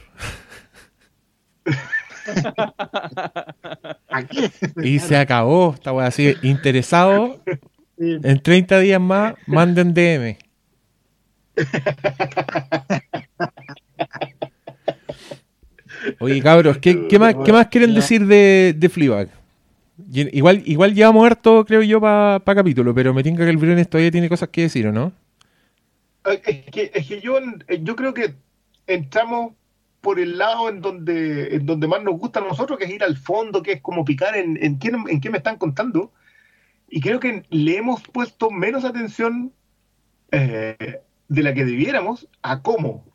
*laughs* y se acabó esta wea así. Interesado, en 30 días más, manden DM. Oye, cabros, ¿qué, qué, más, ¿qué más quieren decir de, de Fleabag? Igual, igual ya muerto, creo yo, para pa capítulo, pero me tinca que el Briones todavía tiene cosas que decir, ¿o no? Es que, es que yo, yo creo que entramos por el lado en donde, en donde más nos gusta a nosotros, que es ir al fondo, que es como picar en, en, qué, en qué me están contando. Y creo que le hemos puesto menos atención eh, de la que debiéramos a cómo.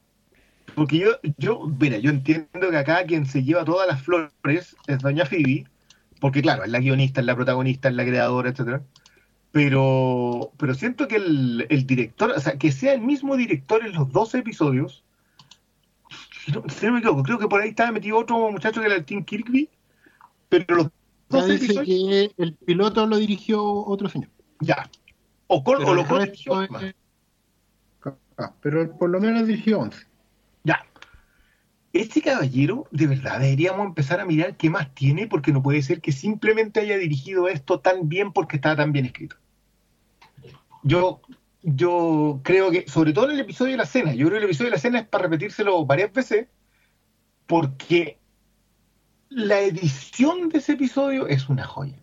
Porque yo, yo, mira, yo entiendo que acá quien se lleva todas las flores es Doña Phoebe, porque claro, es la guionista, es la protagonista, es la creadora, etcétera. Pero, pero siento que el, el director, o sea, que sea el mismo director en los dos episodios, si no, me equivoco, creo que por ahí estaba metido otro muchacho que era el Tim Kirkby, pero los dos dice que el piloto lo dirigió otro señor. Ya. O, o lo ah, pero por lo menos dirigió 11. Ya. Este caballero, de verdad, deberíamos empezar a mirar qué más tiene, porque no puede ser que simplemente haya dirigido esto tan bien porque estaba tan bien escrito. Yo yo creo que, sobre todo en el episodio de la cena, yo creo que el episodio de la cena es para repetírselo varias veces, porque la edición de ese episodio es una joya.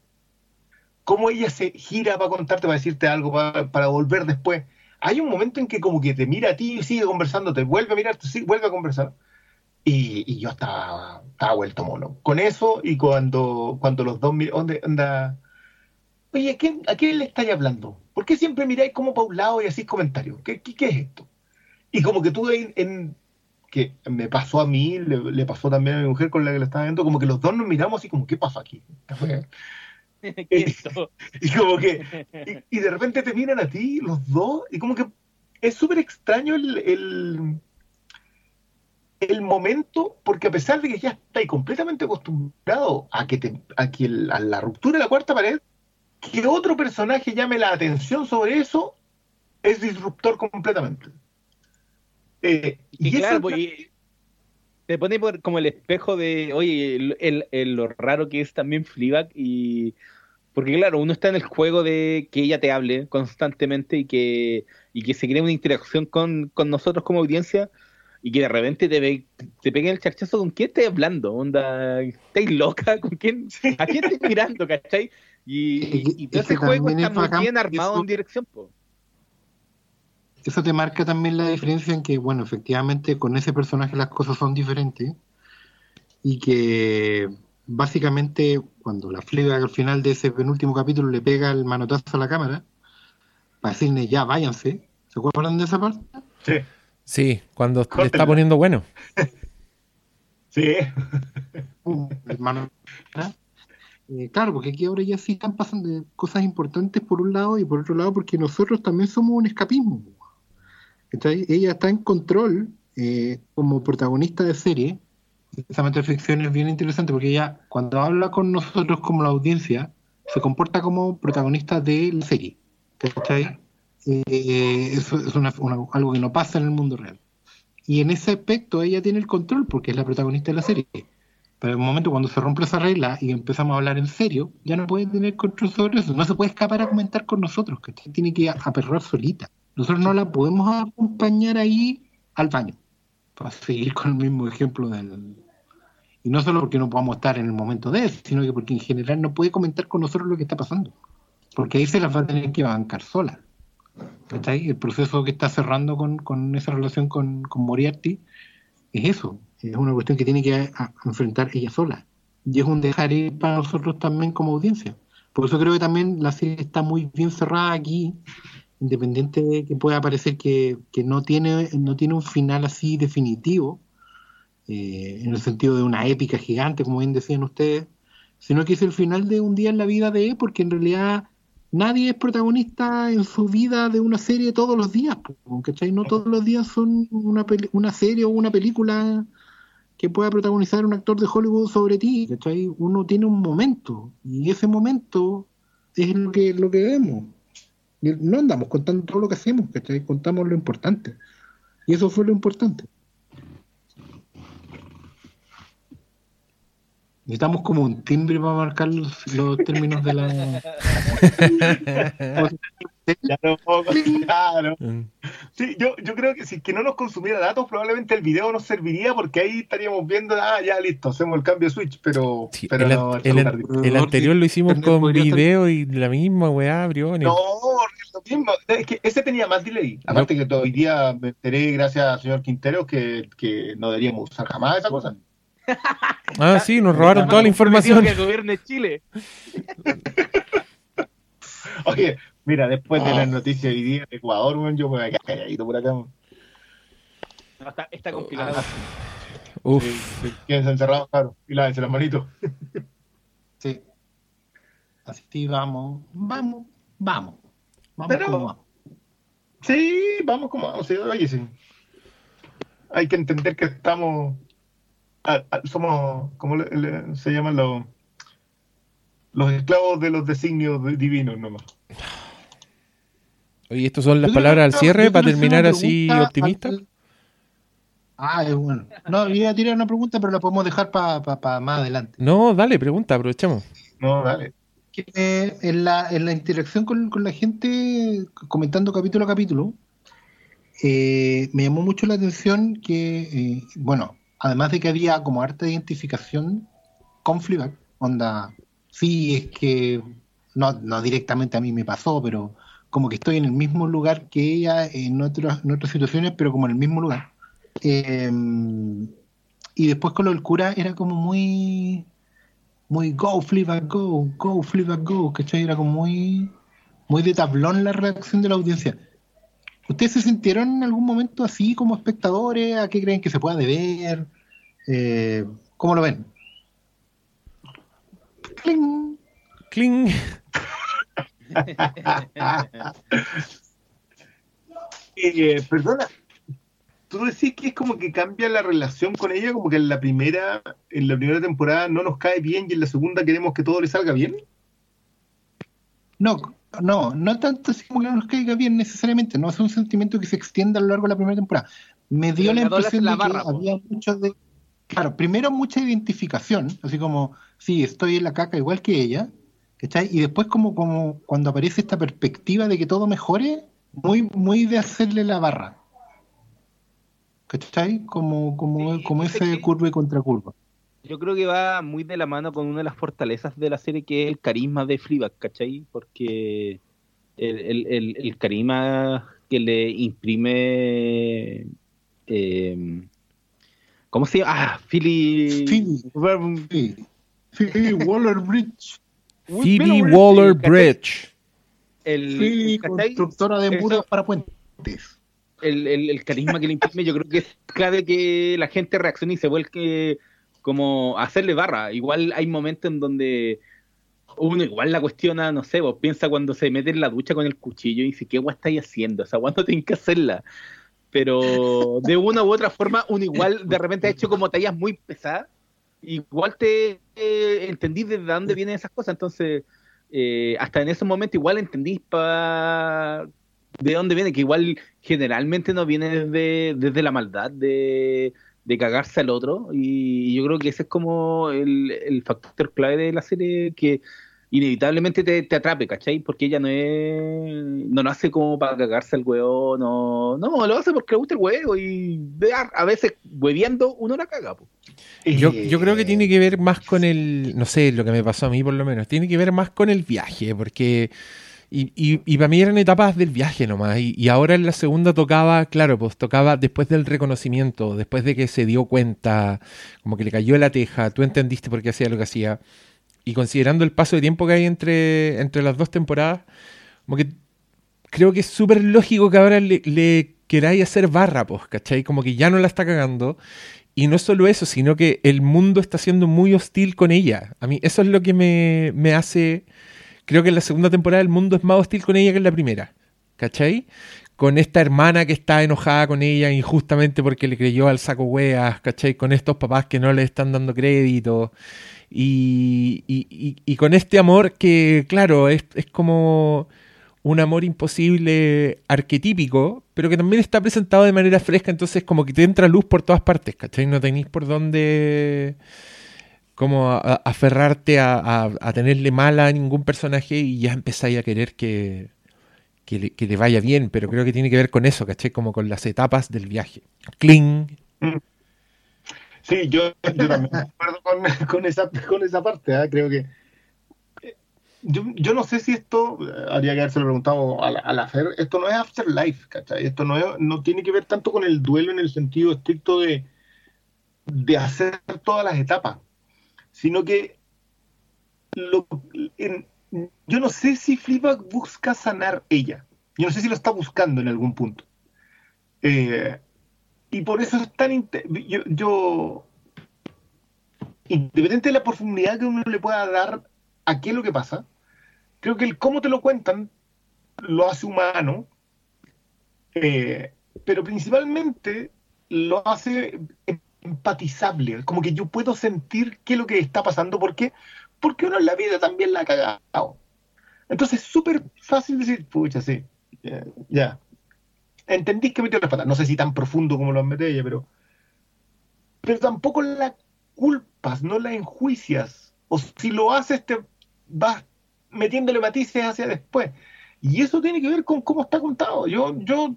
Cómo ella se gira para contarte, para decirte algo, para, volver después. Hay un momento en que como que te mira a ti y sigue conversando, te vuelve a mirar, te vuelve a conversar. Y, yo estaba, estaba, vuelto mono. Con eso y cuando, cuando los dos... ¿Dónde anda? Oye, ¿a quién, ¿a quién le estáis hablando? ¿Por qué siempre miráis como para un lado y hacéis comentarios? ¿Qué, qué, es esto? Y como que tú en, que me pasó a mí, le, pasó también a mi mujer con la que le estaba viendo, como que los dos nos miramos así como, ¿qué pasó aquí? *laughs* y, como que, y, de repente te miran a ti, los dos, y como que es súper extraño el, el, el, momento, porque a pesar de que ya estáis completamente acostumbrado a que, te, a, que a la ruptura de la cuarta pared, que otro personaje llame la atención sobre eso, es disruptor completamente. Eh, Y, y claro, eso- pues, y te pone por- como el espejo de, oye, el, el- el- lo raro que es también Fleabag y... Porque claro, uno está en el juego de que ella te hable constantemente y que, y que se cree una interacción con, con nosotros como audiencia y que de repente te, ve- te peguen el charchazo con quién estás hablando, onda, ¿estáis loca? ¿Con quién? ¿A quién estás mirando, cachai? Y, y, y todo ese juego también está es muy bacán bien armado eso- en dirección, po. Eso te marca también la diferencia en que, bueno, efectivamente con ese personaje las cosas son diferentes y que básicamente cuando la Fleabag al final de ese penúltimo capítulo le pega el manotazo a la cámara para decirle ya váyanse, ¿se acuerdan de esa parte? Sí, Sí, cuando le está poniendo bueno. *laughs* sí. Pum, el mano- Eh, claro, porque aquí ahora ya sí están pasando cosas importantes por un lado y por otro lado porque nosotros también somos un escapismo. ¿cachai? Ella está en control eh, como protagonista de serie. Esa ficción es bien interesante porque ella cuando habla con nosotros como la audiencia se comporta como protagonista de la serie. ¿cachai? Eh, eso es una- una- algo que no pasa en el mundo real. Y en ese aspecto ella tiene el control porque es la protagonista de la serie. Pero en el momento cuando se rompe esa regla y empezamos a hablar en serio, ya no puede tener control sobre eso. No se puede escapar a comentar con nosotros, que tiene que aperrar solita. Nosotros no la podemos acompañar ahí al baño. Para seguir con el mismo ejemplo del... Y no solo porque no podamos estar en el momento de sino que porque en general no puede comentar con nosotros lo que está pasando. Porque ahí se las va a tener que bancar sola. ¿Cachai? El proceso que está cerrando con, con esa relación con, con Moriarty es eso. Es una cuestión que tiene que enfrentar ella sola. Y es un dejar ir para nosotros también como audiencia. Por eso creo que también la serie está muy bien cerrada aquí, independiente de que pueda parecer que, que no, tiene, no tiene un final así definitivo, eh, en el sentido de una épica gigante, como bien decían ustedes, sino que es el final de un día en la vida de él, porque en realidad nadie es protagonista en su vida de una serie todos los días, ¿cachai? No todos los días son una, una serie o una película que pueda protagonizar un actor de Hollywood sobre ti, ¿cachai? Uno tiene un momento, y ese momento es lo que, lo que vemos. No andamos contando todo lo que hacemos, ¿cachai? Contamos lo importante. Y eso fue lo importante. Necesitamos como un timbre para marcar los, los términos de la... *laughs* Claro, claro. Mm. Sí, yo, yo creo que si que no nos consumiera datos, probablemente el video nos serviría porque ahí estaríamos viendo, ah, ya listo, hacemos el cambio de switch, pero, Sí, pero el, no, el- el anterior lo hicimos con estar- video y la misma weá, Briones. No, es lo mismo. Es que ese tenía más delay. Aparte que hoy día me enteré, gracias al señor Quintero, que, que no deberíamos usar jamás esa cosa. Ah, sí, nos robaron toda la información. Que gobierne Chile. *laughs* Oye, mira, después de las noticias hoy día de Ecuador, weón, yo me voy a quedar calladito por acá. No, está, está complicado. Uf, Sí, sí, Quédense encerrados, claro, y lávense las manitos. *laughs* Sí. Así vamos, vamos, vamos. Vamos Pero- como vamos. Sí, vamos como vamos. sí, oye, sí. Hay que entender que estamos. Somos. ¿Cómo le- le- se llaman los. Los esclavos de los designios di- divinos nomás. oye, estas son las Yo palabras al cierre para terminar así optimista. al- Ah, es bueno. No, yo iba a tirar una pregunta, pero la podemos dejar para más adelante. No, dale, pregunta, aprovechemos. No, dale. eh, en, la, en la interacción con, con la gente, comentando capítulo a capítulo, eh, me llamó mucho la atención que, eh, bueno, además de que había como harta identificación con Fleabag, onda, sí, es que no, no directamente a mí me pasó, pero como que estoy en el mismo lugar que ella en, otras en otras situaciones, pero como en el mismo lugar. Eh, y después con lo del cura era como muy muy go, Fleabag, go, go, Fleabag, go, ¿cachai? Era como muy, muy de tablón la reacción de la audiencia. ¿Ustedes se sintieron en algún momento así como espectadores? ¿A qué creen que se pueda deber? Eh, ¿Cómo lo ven? ¡Cling! Cling. *laughs* Eh, perdona, tú decís que es como que cambia la relación con ella, como que en la primera, en la primera temporada no nos cae bien y en la segunda queremos que todo le salga bien. No, no, no tanto así como que no nos caiga bien necesariamente, no es un sentimiento que se extienda a lo largo de la primera temporada. Me dio Pero la impresión la de que po. había mucho de. Claro, primero mucha identificación, así como, sí, estoy en la caca igual que ella, ¿cachai? Y después, como, como cuando aparece esta perspectiva de que todo mejore, muy, muy de hacerle la barra. ¿cachai? Como, como, Sí, como ese curva y contracurva. Yo creo que va muy de la mano con una de las fortalezas de la serie, que es el carisma de Fleabag, ¿cachai? Porque el, el, el, el carisma que le imprime... eh, ¿Cómo se llama? Ah, Philly... Phoebe. Sí. Sí, Waller Bridge. Phoebe Waller. Bridge. El, Sí, ¿cachai? constructora de Eso- muros para puentes. el, el, el carisma que le imprime, yo creo que es clave que la gente reaccione y se vuelque como a hacerle barra. Igual hay momentos en donde uno igual la cuestiona, no sé, vos piensa cuando se mete en la ducha con el cuchillo y dice, ¿qué guay estáis haciendo? Esa guay no tienen que hacerla. Pero de una u otra forma, uno igual de repente ha hecho como tallas muy pesadas. Igual te eh, entendí desde dónde vienen esas cosas. Entonces, eh, hasta en ese momento igual entendí pa... de dónde viene, que igual generalmente no viene desde, desde la maldad de, de cagarse al otro. Y yo creo que ese es como el, el factor clave de la serie que inevitablemente te, te atrape, ¿cachai? Porque ella no es, no lo hace como para cagarse al huevo, no, no, lo hace porque le gusta el huevo y a, a veces hueviando uno la caga. po. Yo, yo creo que tiene que ver más con el, no sé, lo que me pasó a mí por lo menos, tiene que ver más con el viaje, porque, y, y, y para mí eran etapas del viaje nomás, y, y ahora en la segunda tocaba, claro, pues tocaba después del reconocimiento, después de que se dio cuenta, como que le cayó la teja, tú entendiste por qué hacía lo que hacía, y considerando el paso de tiempo que hay entre, entre las dos temporadas, como que creo que es súper lógico que ahora le, le queráis hacer barra, pues, ¿cachai? Como que ya no la está cagando. Y no solo eso, sino que el mundo está siendo muy hostil con ella. A mí eso es lo que me, me hace... Creo que en la segunda temporada el mundo es más hostil con ella que en la primera. ¿Cachai? Con esta hermana que está enojada con ella injustamente porque le creyó al saco weas, ¿cachai? Con estos papás que no le están dando crédito. Y, con este amor que, claro, es, como un amor imposible arquetípico, pero que también está presentado de manera fresca, entonces como que te entra luz por todas partes, ¿cachai? No tenéis por dónde como aferrarte a, tenerle mala a ningún personaje y ya empezáis a querer que, que, le, que le vaya bien, pero creo que tiene que ver con eso, ¿cachai? Como con las etapas del viaje. Cling. Sí, yo, yo también acuerdo con, *laughs* con esa, con esa parte, ¿ah? creo que eh, yo, yo no sé si esto, eh, habría que haberse preguntado a la, a la Fer, esto no es Afterlife, ¿cachai? Esto no, es- no tiene que ver tanto con el duelo en el sentido estricto de, de hacer todas las etapas, sino que lo- en- yo no sé si Fleabag busca sanar ella, yo no sé si lo está buscando en algún punto. Eh, y por eso es tan... Yo, yo- independiente de la profundidad que uno le pueda dar a qué es lo que pasa, creo que el cómo te lo cuentan lo hace humano, eh, pero principalmente lo hace empatizable, como que yo puedo sentir qué es lo que está pasando, ¿por qué? Porque uno en la vida también la ha cagado. Entonces es súper fácil decir, pucha, sí, ya. Entendís que metió las patas. No sé si tan profundo como lo mete ella, pero. Pero tampoco la culpas, no la enjuicias. O si lo haces, te vas metiéndole matices hacia después. Y eso tiene que ver con cómo está contado. Yo, yo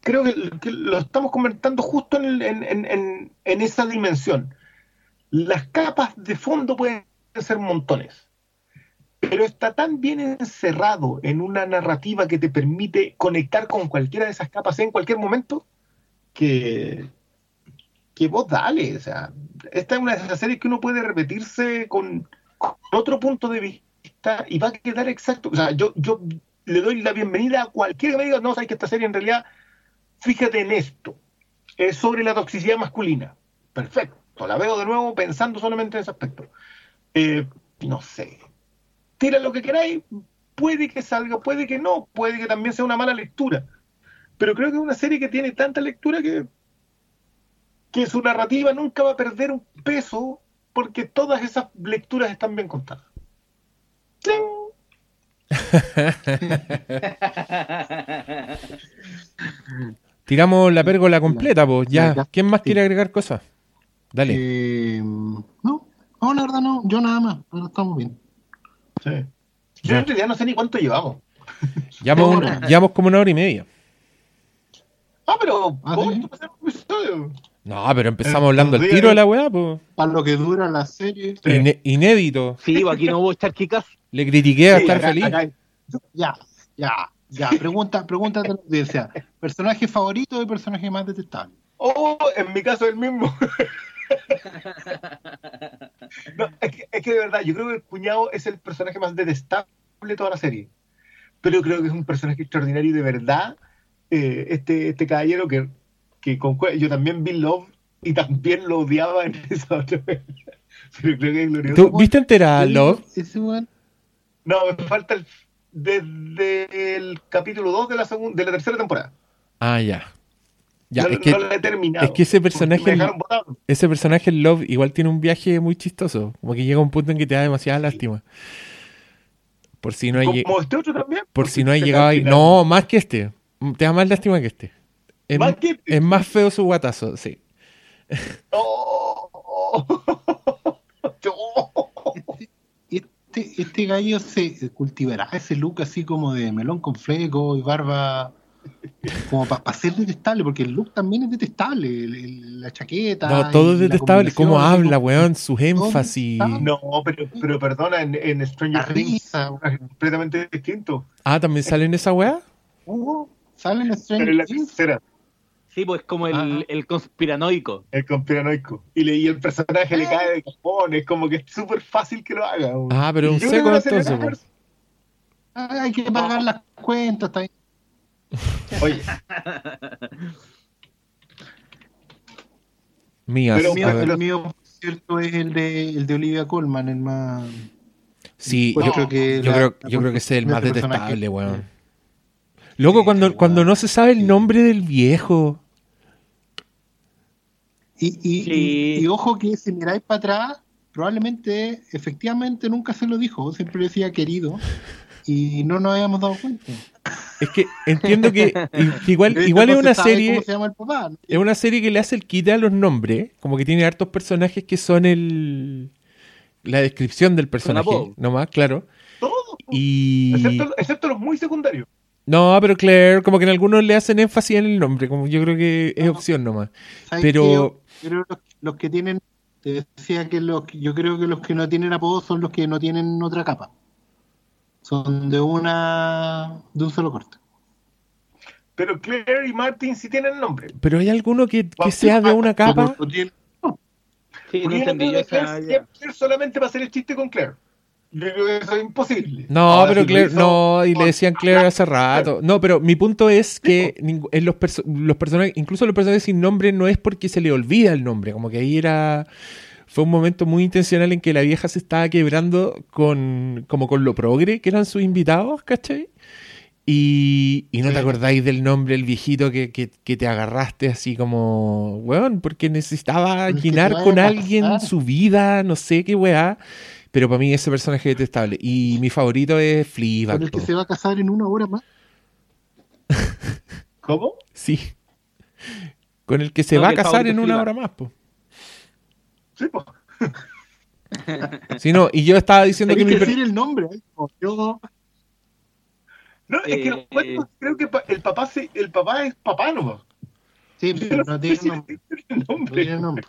creo que, lo estamos comentando justo en, el- en- en- en esa dimensión. Las capas de fondo pueden ser montones pero está tan bien encerrado en una narrativa que te permite conectar con cualquiera de esas capas en cualquier momento que, que vos dale. O sea, esta es una de esas series que uno puede repetirse con, con otro punto de vista y va a quedar exacto. O sea, yo, yo le doy la bienvenida a cualquiera que me diga, no, sabes que esta serie en realidad, fíjate en esto, es sobre la toxicidad masculina. Perfecto, la veo de nuevo pensando solamente en ese aspecto. Eh, no sé, tira lo que queráis, puede que salga, puede que no, puede que también sea una mala lectura. Pero creo que es una serie que tiene tanta lectura que, que su narrativa nunca va a perder un peso porque todas esas lecturas están bien contadas. *laughs* Tiramos la pérgola completa, pues. Ya. Ya. ¿Quién más Sí. quiere agregar cosas? Dale. Eh, no, no, la verdad no, yo nada más, pero estamos bien. Sí. Yo en realidad no sé ni cuánto llevamos. Llevamos, un- hora. llevamos como una hora y media. Ah, pero Ah, ¿cómo ¿sí? un episodio? No, pero empezamos Eh, hablando al tiro de la weá, pues. Para lo que dura la serie, inédito. Sí, aquí no hubo charquicas. Le critiqué a Sí, estar acá- feliz. acá- ya, ya, ya. Pregunta, pregunta de la audiencia. ¿Personaje favorito y personaje más detestable? Oh, en mi caso el mismo. *laughs* No, es que, es que de verdad, yo creo que el cuñado es el personaje más detestable de toda la serie. Pero creo que es un personaje extraordinario y de verdad, eh, este, este caballero que, que concue- yo también vi Love y también lo odiaba en *laughs* esa otra vez. Pero creo que es glorioso. ¿Tú viste entera Yo Love? No, me falta el, desde el capítulo 2 de la, segunda, de la tercera temporada. Ah, ya. Ya, no, es que no lo he terminado. es que ese personaje- ese personaje Love igual tiene un viaje muy chistoso. Como que llega un punto en que te da demasiada lástima. Por si no hay, Como este otro también. por si no hay llegado ahí. No, más que este. Te da más lástima que este. Es, Más que este. es más feo su guatazo, sí. Oh, oh, oh. este, este gallo se cultivará ese look así como de melón con fleco y barba, como para ser detestable, porque el look también es detestable, el- el- la chaqueta. No, todo es detestable. Cómo habla, weón. Sus énfasis. No, pero, pero perdona, en, en Stranger Things es completamente distinto. Ah, ¿también sale en esa weá? Uh, sale en Pero Stranger en la Things. tercera, Sí, pues como el, Ajá. el conspiranoico. el conspiranoico. Y, le, y el personaje le cae de cajón, es como que es súper fácil que lo haga. weón. Ah, pero un seco entonces, Ah, hay que pagar las cuentas. Está bien. Oye, Mías. Pero mío, el mío, cierto, es el de, el de Olivia Colman, el más. Sí, Pues yo, creo que yo la- creo, la yo creo que es el más detestable, weón. Loco, cuando, Sí, cuando no se sabe el nombre del viejo. Y, y, Sí. y- y ojo que si miráis para atrás, probablemente, efectivamente, nunca se lo dijo. Siempre decía querido. Y no nos habíamos dado cuenta. Es que entiendo que, *laughs* que igual, igual es una serie. ¿Cómo se llama el papá? ¿no? Es una serie que le hace el quite a los nombres. Como que tiene hartos personajes que son el. La descripción del personaje. Nomás, claro. todo. Y. Excepto, excepto los muy secundarios. No, pero Claire, como que en algunos le hacen énfasis en el nombre. Como yo creo que es opción nomás. ¿Sabes Pero- creo los, los que tienen. Te decía que los, yo creo que los que no tienen apodo son los que no tienen otra capa. Son de una. de un solo corte. Pero Claire y Martin sí tienen nombre. Pero hay alguno que, que sea de una capa. No Sí, no entendí creo yo esa solamente va a hacer el chiste con Claire. Yo creo que eso es imposible. No, Ahora, pero si Claire, hizo no, y le decían Claire hace rato. No, pero mi punto es que en los, perso- los personajes, incluso los personajes sin nombre, no es porque se le olvida el nombre. Como que ahí era. Fue un momento muy intencional en que la vieja se estaba quebrando con. como con lo progre que eran sus invitados, ¿cachai? Y, y no te acordáis del nombre, el viejito que, que, que te agarraste así como, weón, porque necesitaba llenar con alguien su vida, no sé qué weá. Pero para mí ese personaje es detestable. Y mi favorito es Fleabag. Con el que se va a casar en una hora más. *laughs* ¿Cómo? Sí. Con el que se No, va a casar en una hora más, po. Sí, pues. Sí, no, y yo estaba diciendo que que mi decir el nombre. ¿eh? Como Yo, No, es que los Eh, cuentos, creo que el papá, se- el papá es papá nomás. sí, pero no no tiene si nombre. tiene el No nombre. tiene nombre.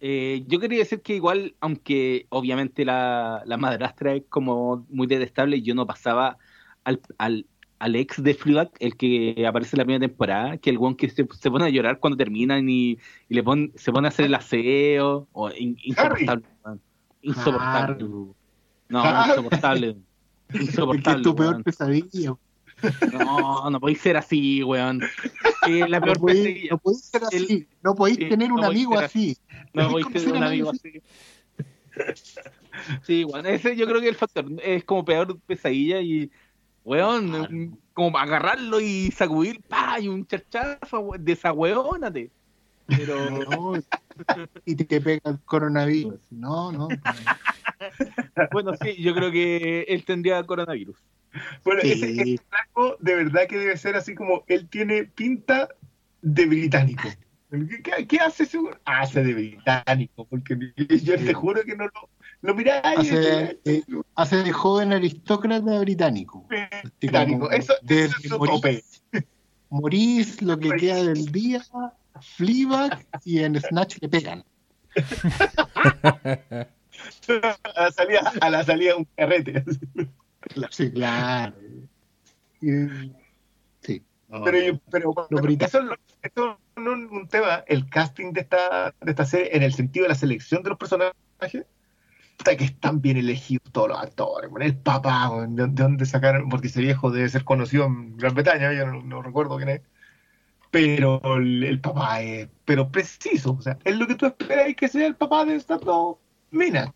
Eh, yo quería decir que igual, aunque obviamente la, la madrastra es como muy detestable, yo no pasaba al, al, al ex de Fleabag, el que aparece en la primera temporada, que el one que se, se pone a llorar cuando terminan y, y le pon, se pone a hacer el aseo, o in- insoportable. man. Insoportable. Harry. No, Harry. insoportable. *laughs* Es que es Insoportable. tu peor weón. pesadilla. No, no podéis ser así, weón. Eh, la No peor podéis, no podéis ser así. El- no podéis sí, tener no un amigo así. No podéis tener un amigo así. Sí, bueno, ese yo creo que el factor es como peor pesadilla y, weón, Claro. un- como agarrarlo y sacudir, pa, y un charchazo, desahueónate. Pero, *laughs* No, y te, pega el coronavirus. No, no. bueno, sí, yo creo que él tendría coronavirus. Bueno, Sí. ese, ese flaco de verdad que debe ser así como él tiene pinta de británico. ¿Qué, qué- hace ese güey? Hace de británico, porque yo te juro que no lo, lo mirá y Hace, eh, hace de joven aristócrata británico. Británico. Eso, es su tope. Morís, lo que queda del día, Fleabag y en Snatch le pegan. *laughs* A la salida, a la salida un carrete. Sí, claro. Sí. Pero, pero británicos. eso, no es un tema, el casting de esta, de esta serie, en el sentido de la selección de los personajes, que están bien elegidos todos los actores. bueno, el papá, de, de dónde sacaron, porque ese viejo debe ser conocido en Gran Bretaña, yo no, no recuerdo quién es. Pero el, el papá es pero preciso, o sea, es lo que tú esperas que sea el papá de estas dos minas.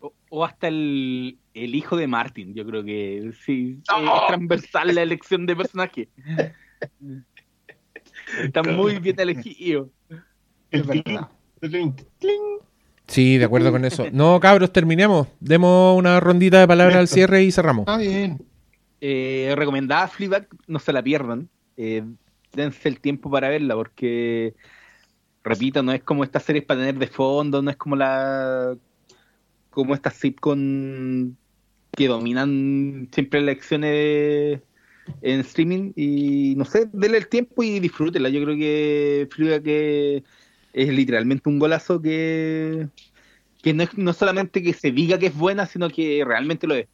O, o hasta el, el hijo de Martin, yo creo que sí, ¡No! es transversal la elección de personaje. *laughs* Está muy bien elegido. El Es verdad. el tilín, tilín. Sí, de acuerdo con eso. No, cabros, terminemos. Demos una rondita de palabras al cierre y cerramos. Está bien. Eh, recomendada Fleabag, no se la pierdan. Eh, dense el tiempo para verla porque, repito, no es como estas series para tener de fondo, no es como la como estas sitcom que dominan siempre las elecciones en streaming y no sé, denle el tiempo y disfrútenla. Yo creo que Fleabag que es literalmente un golazo que que no es no solamente que se diga que es buena, sino que realmente lo es.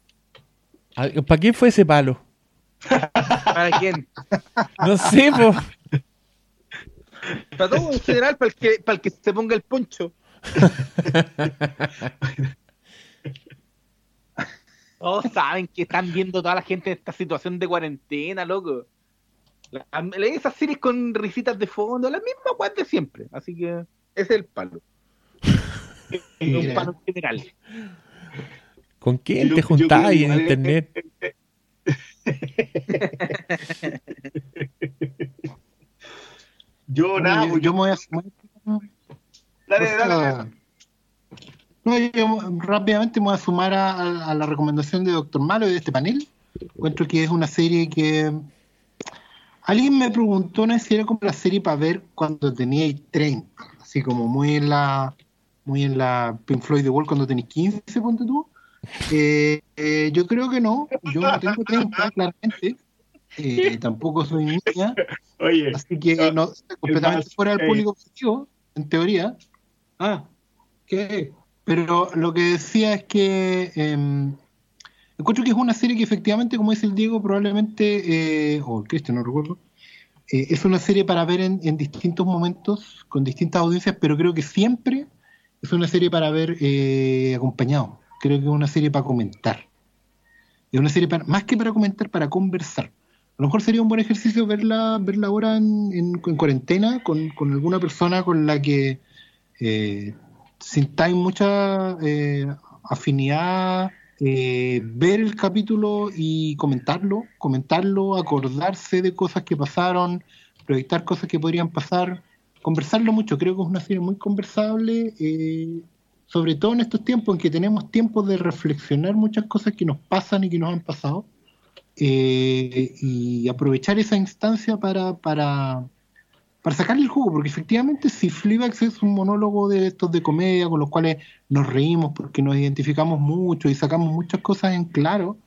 ¿Para quién fue ese palo? ¿Para quién? *laughs* No sé, po. Para todo en general, para el que, para el que se ponga el poncho. *laughs* Todos saben que están viendo toda la gente en esta situación de cuarentena, loco. La- Esas series con risitas de fondo, la misma weas de siempre. Así que ese es el palo. *laughs* Es un palo general. ¿Con quién Yo- te juntabas en internet? Yo nada, yo, pues, yo me voy a sumar. dale, dale, dale. No, yo rápidamente me voy a sumar a, a- a la recomendación de Doctor Malo y de este panel. Encuentro que es una serie que. Alguien me preguntó si era como la serie para ver cuando teníais 30. Así como muy en la. Muy en la Pink Floyd The Wall cuando tenéis 15, ponte tú. Eh, eh, yo creo que no. Yo no tengo 30, claramente. Eh, tampoco soy niña. Oye, Así que no, completamente más, fuera del público objetivo, en teoría. Ah, ¿qué? Pero lo que decía es que eh, encuentro que es una serie que efectivamente, como dice el Diego, probablemente, eh, o el Cristian, no recuerdo, eh, es una serie para ver en, en distintos momentos, con distintas audiencias, pero creo que siempre es una serie para ver eh, acompañado. Creo que es una serie para comentar. Es una serie para, más que para comentar, para conversar. A lo mejor sería un buen ejercicio verla, verla ahora en, en- en cuarentena con, con alguna persona con la que eh, sintáis mucha eh, afinidad, eh, ver el capítulo y comentarlo, comentarlo, acordarse de cosas que pasaron, proyectar cosas que podrían pasar, conversarlo mucho. Creo que es una serie muy conversable, eh, sobre todo en estos tiempos en que tenemos tiempo de reflexionar muchas cosas que nos pasan y que nos han pasado eh, y aprovechar esa instancia para, para, para sacarle el jugo, porque efectivamente si Fleabag es un monólogo de estos de comedia con los cuales nos reímos porque nos identificamos mucho y sacamos muchas cosas en claro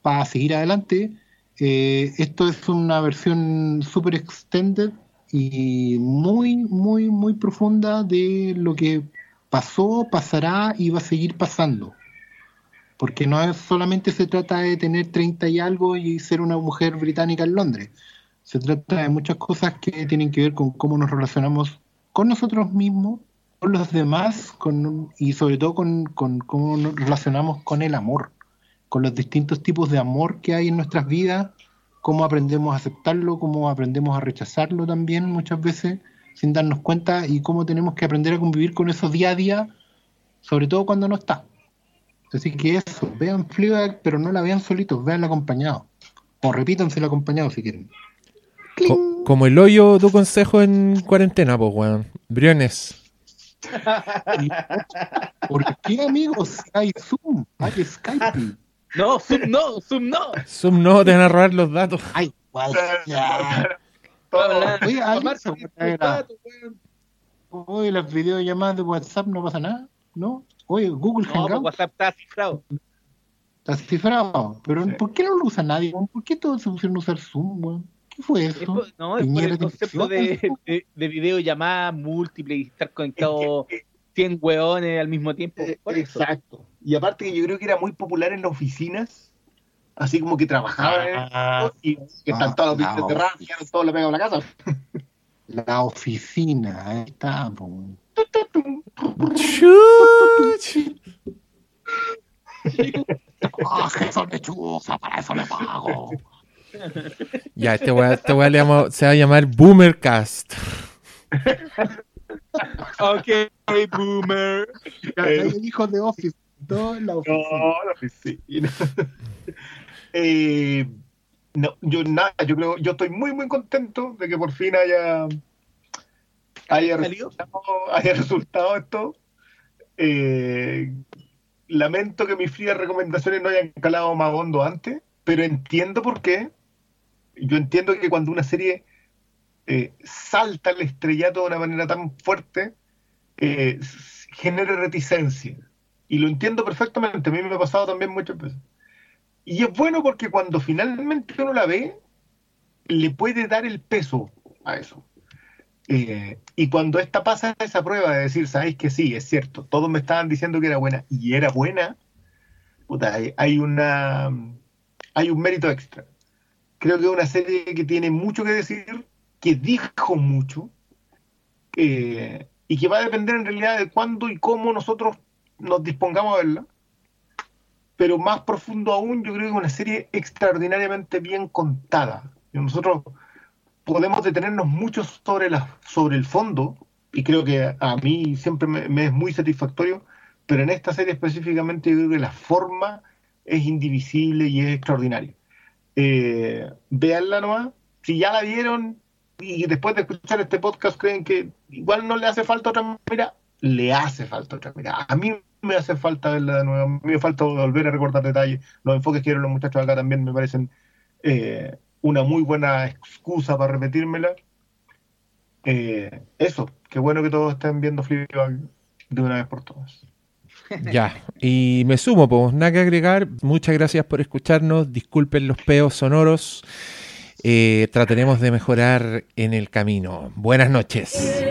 para seguir adelante, eh, esto es una versión super extended y muy, muy, muy profunda de lo que pasó, pasará y va a seguir pasando porque no es solamente se trata de tener 30 y algo y ser una mujer británica en Londres. Se trata de muchas cosas que tienen que ver con cómo nos relacionamos con nosotros mismos, con los demás con, y sobre todo con, cómo nos relacionamos con el amor, con los distintos tipos de amor que hay en nuestras vidas, cómo aprendemos a aceptarlo, cómo aprendemos a rechazarlo también muchas veces sin darnos cuenta y cómo tenemos que aprender a convivir con eso día a día, sobre todo cuando no está. Así que eso, vean Fleabag, pero no la vean solitos, veanla acompañados. O repítansela acompañados si quieren. Co- como el hoyo, tu consejo en cuarentena, pues, weón. Briones. *laughs* ¿Por qué, amigos? Hay Zoom, hay Skype. No, Zoom no, Zoom no. Zoom no, te van a robar los datos. Ay, guay. Todo. Oye, ¿alguien Aparte, se acuerda de la- weón. Oye, las videollamadas de WhatsApp no pasa nada, ¿no? Oye, Google No, pues Hangout WhatsApp está cifrado. está cifrado, pero Sí. ¿por qué no lo usa nadie? ¿Por qué todos se pusieron a usar Zoom, weón? ¿Qué fue Es eso? por, no, es por Piñera el concepto de, de, de videollamada múltiple y estar conectado 100 hueones al mismo tiempo. Eh, eso. Exacto. Y aparte que yo creo que era muy popular en las oficinas, así como que trabajaban Ah, y que están ah, todos los no. cerrados, quedaron todos le pegados a la casa. la oficina, ahí está. *laughs* Ah, que son lechuza, para eso le pago. Ya, este weá, este weá le llamo- se va a llamar Boomercast. Ok, boomer. Ya, Eh. nadie dijo de Office, todo en la oficina. No, la oficina. Eh, no, yo nada, yo creo, yo estoy muy muy contento de que por fin haya haya resultado, haya resultado esto. Eh, lamento que mis frías recomendaciones no hayan calado más hondo antes, pero entiendo por qué. Yo entiendo que cuando una serie eh, salta al estrellato de una manera tan fuerte, eh, genera reticencia. Y lo entiendo perfectamente, a mí me ha pasado también muchas veces. Y es bueno porque cuando finalmente uno la ve, le puede dar el peso a eso. Eh, y cuando esta pasa esa prueba de decir, sabéis que sí, es cierto, todos me estaban diciendo que era buena y era buena, puta, hay, hay una hay un mérito extra. Creo que es una serie que tiene mucho que decir, que dijo mucho, eh, y que va a depender en realidad de cuándo y cómo nosotros nos dispongamos a verla. Pero más profundo aún, yo creo que es una serie extraordinariamente bien contada. Nosotros podemos detenernos mucho sobre, la, sobre el fondo, y creo que a mí siempre me, me es muy satisfactorio, pero en esta serie específicamente yo creo que la forma es indivisible y es extraordinaria. Eh, nomás, si ya la vieron y después de escuchar este podcast creen que igual no le hace falta otra mira, le hace falta otra mira. A mí me hace falta verla de nuevo, a mí me falta volver a recordar detalles. Los enfoques que dieron los muchachos acá también me parecen eh, una muy buena excusa para repetírmela. Eh, eso, qué bueno que todos estén viendo Fleabag de una vez por todas. *laughs* Ya, y me sumo, pues nada que agregar. Muchas gracias por escucharnos. Disculpen los peos sonoros. Eh, trataremos de mejorar en el camino. Buenas noches.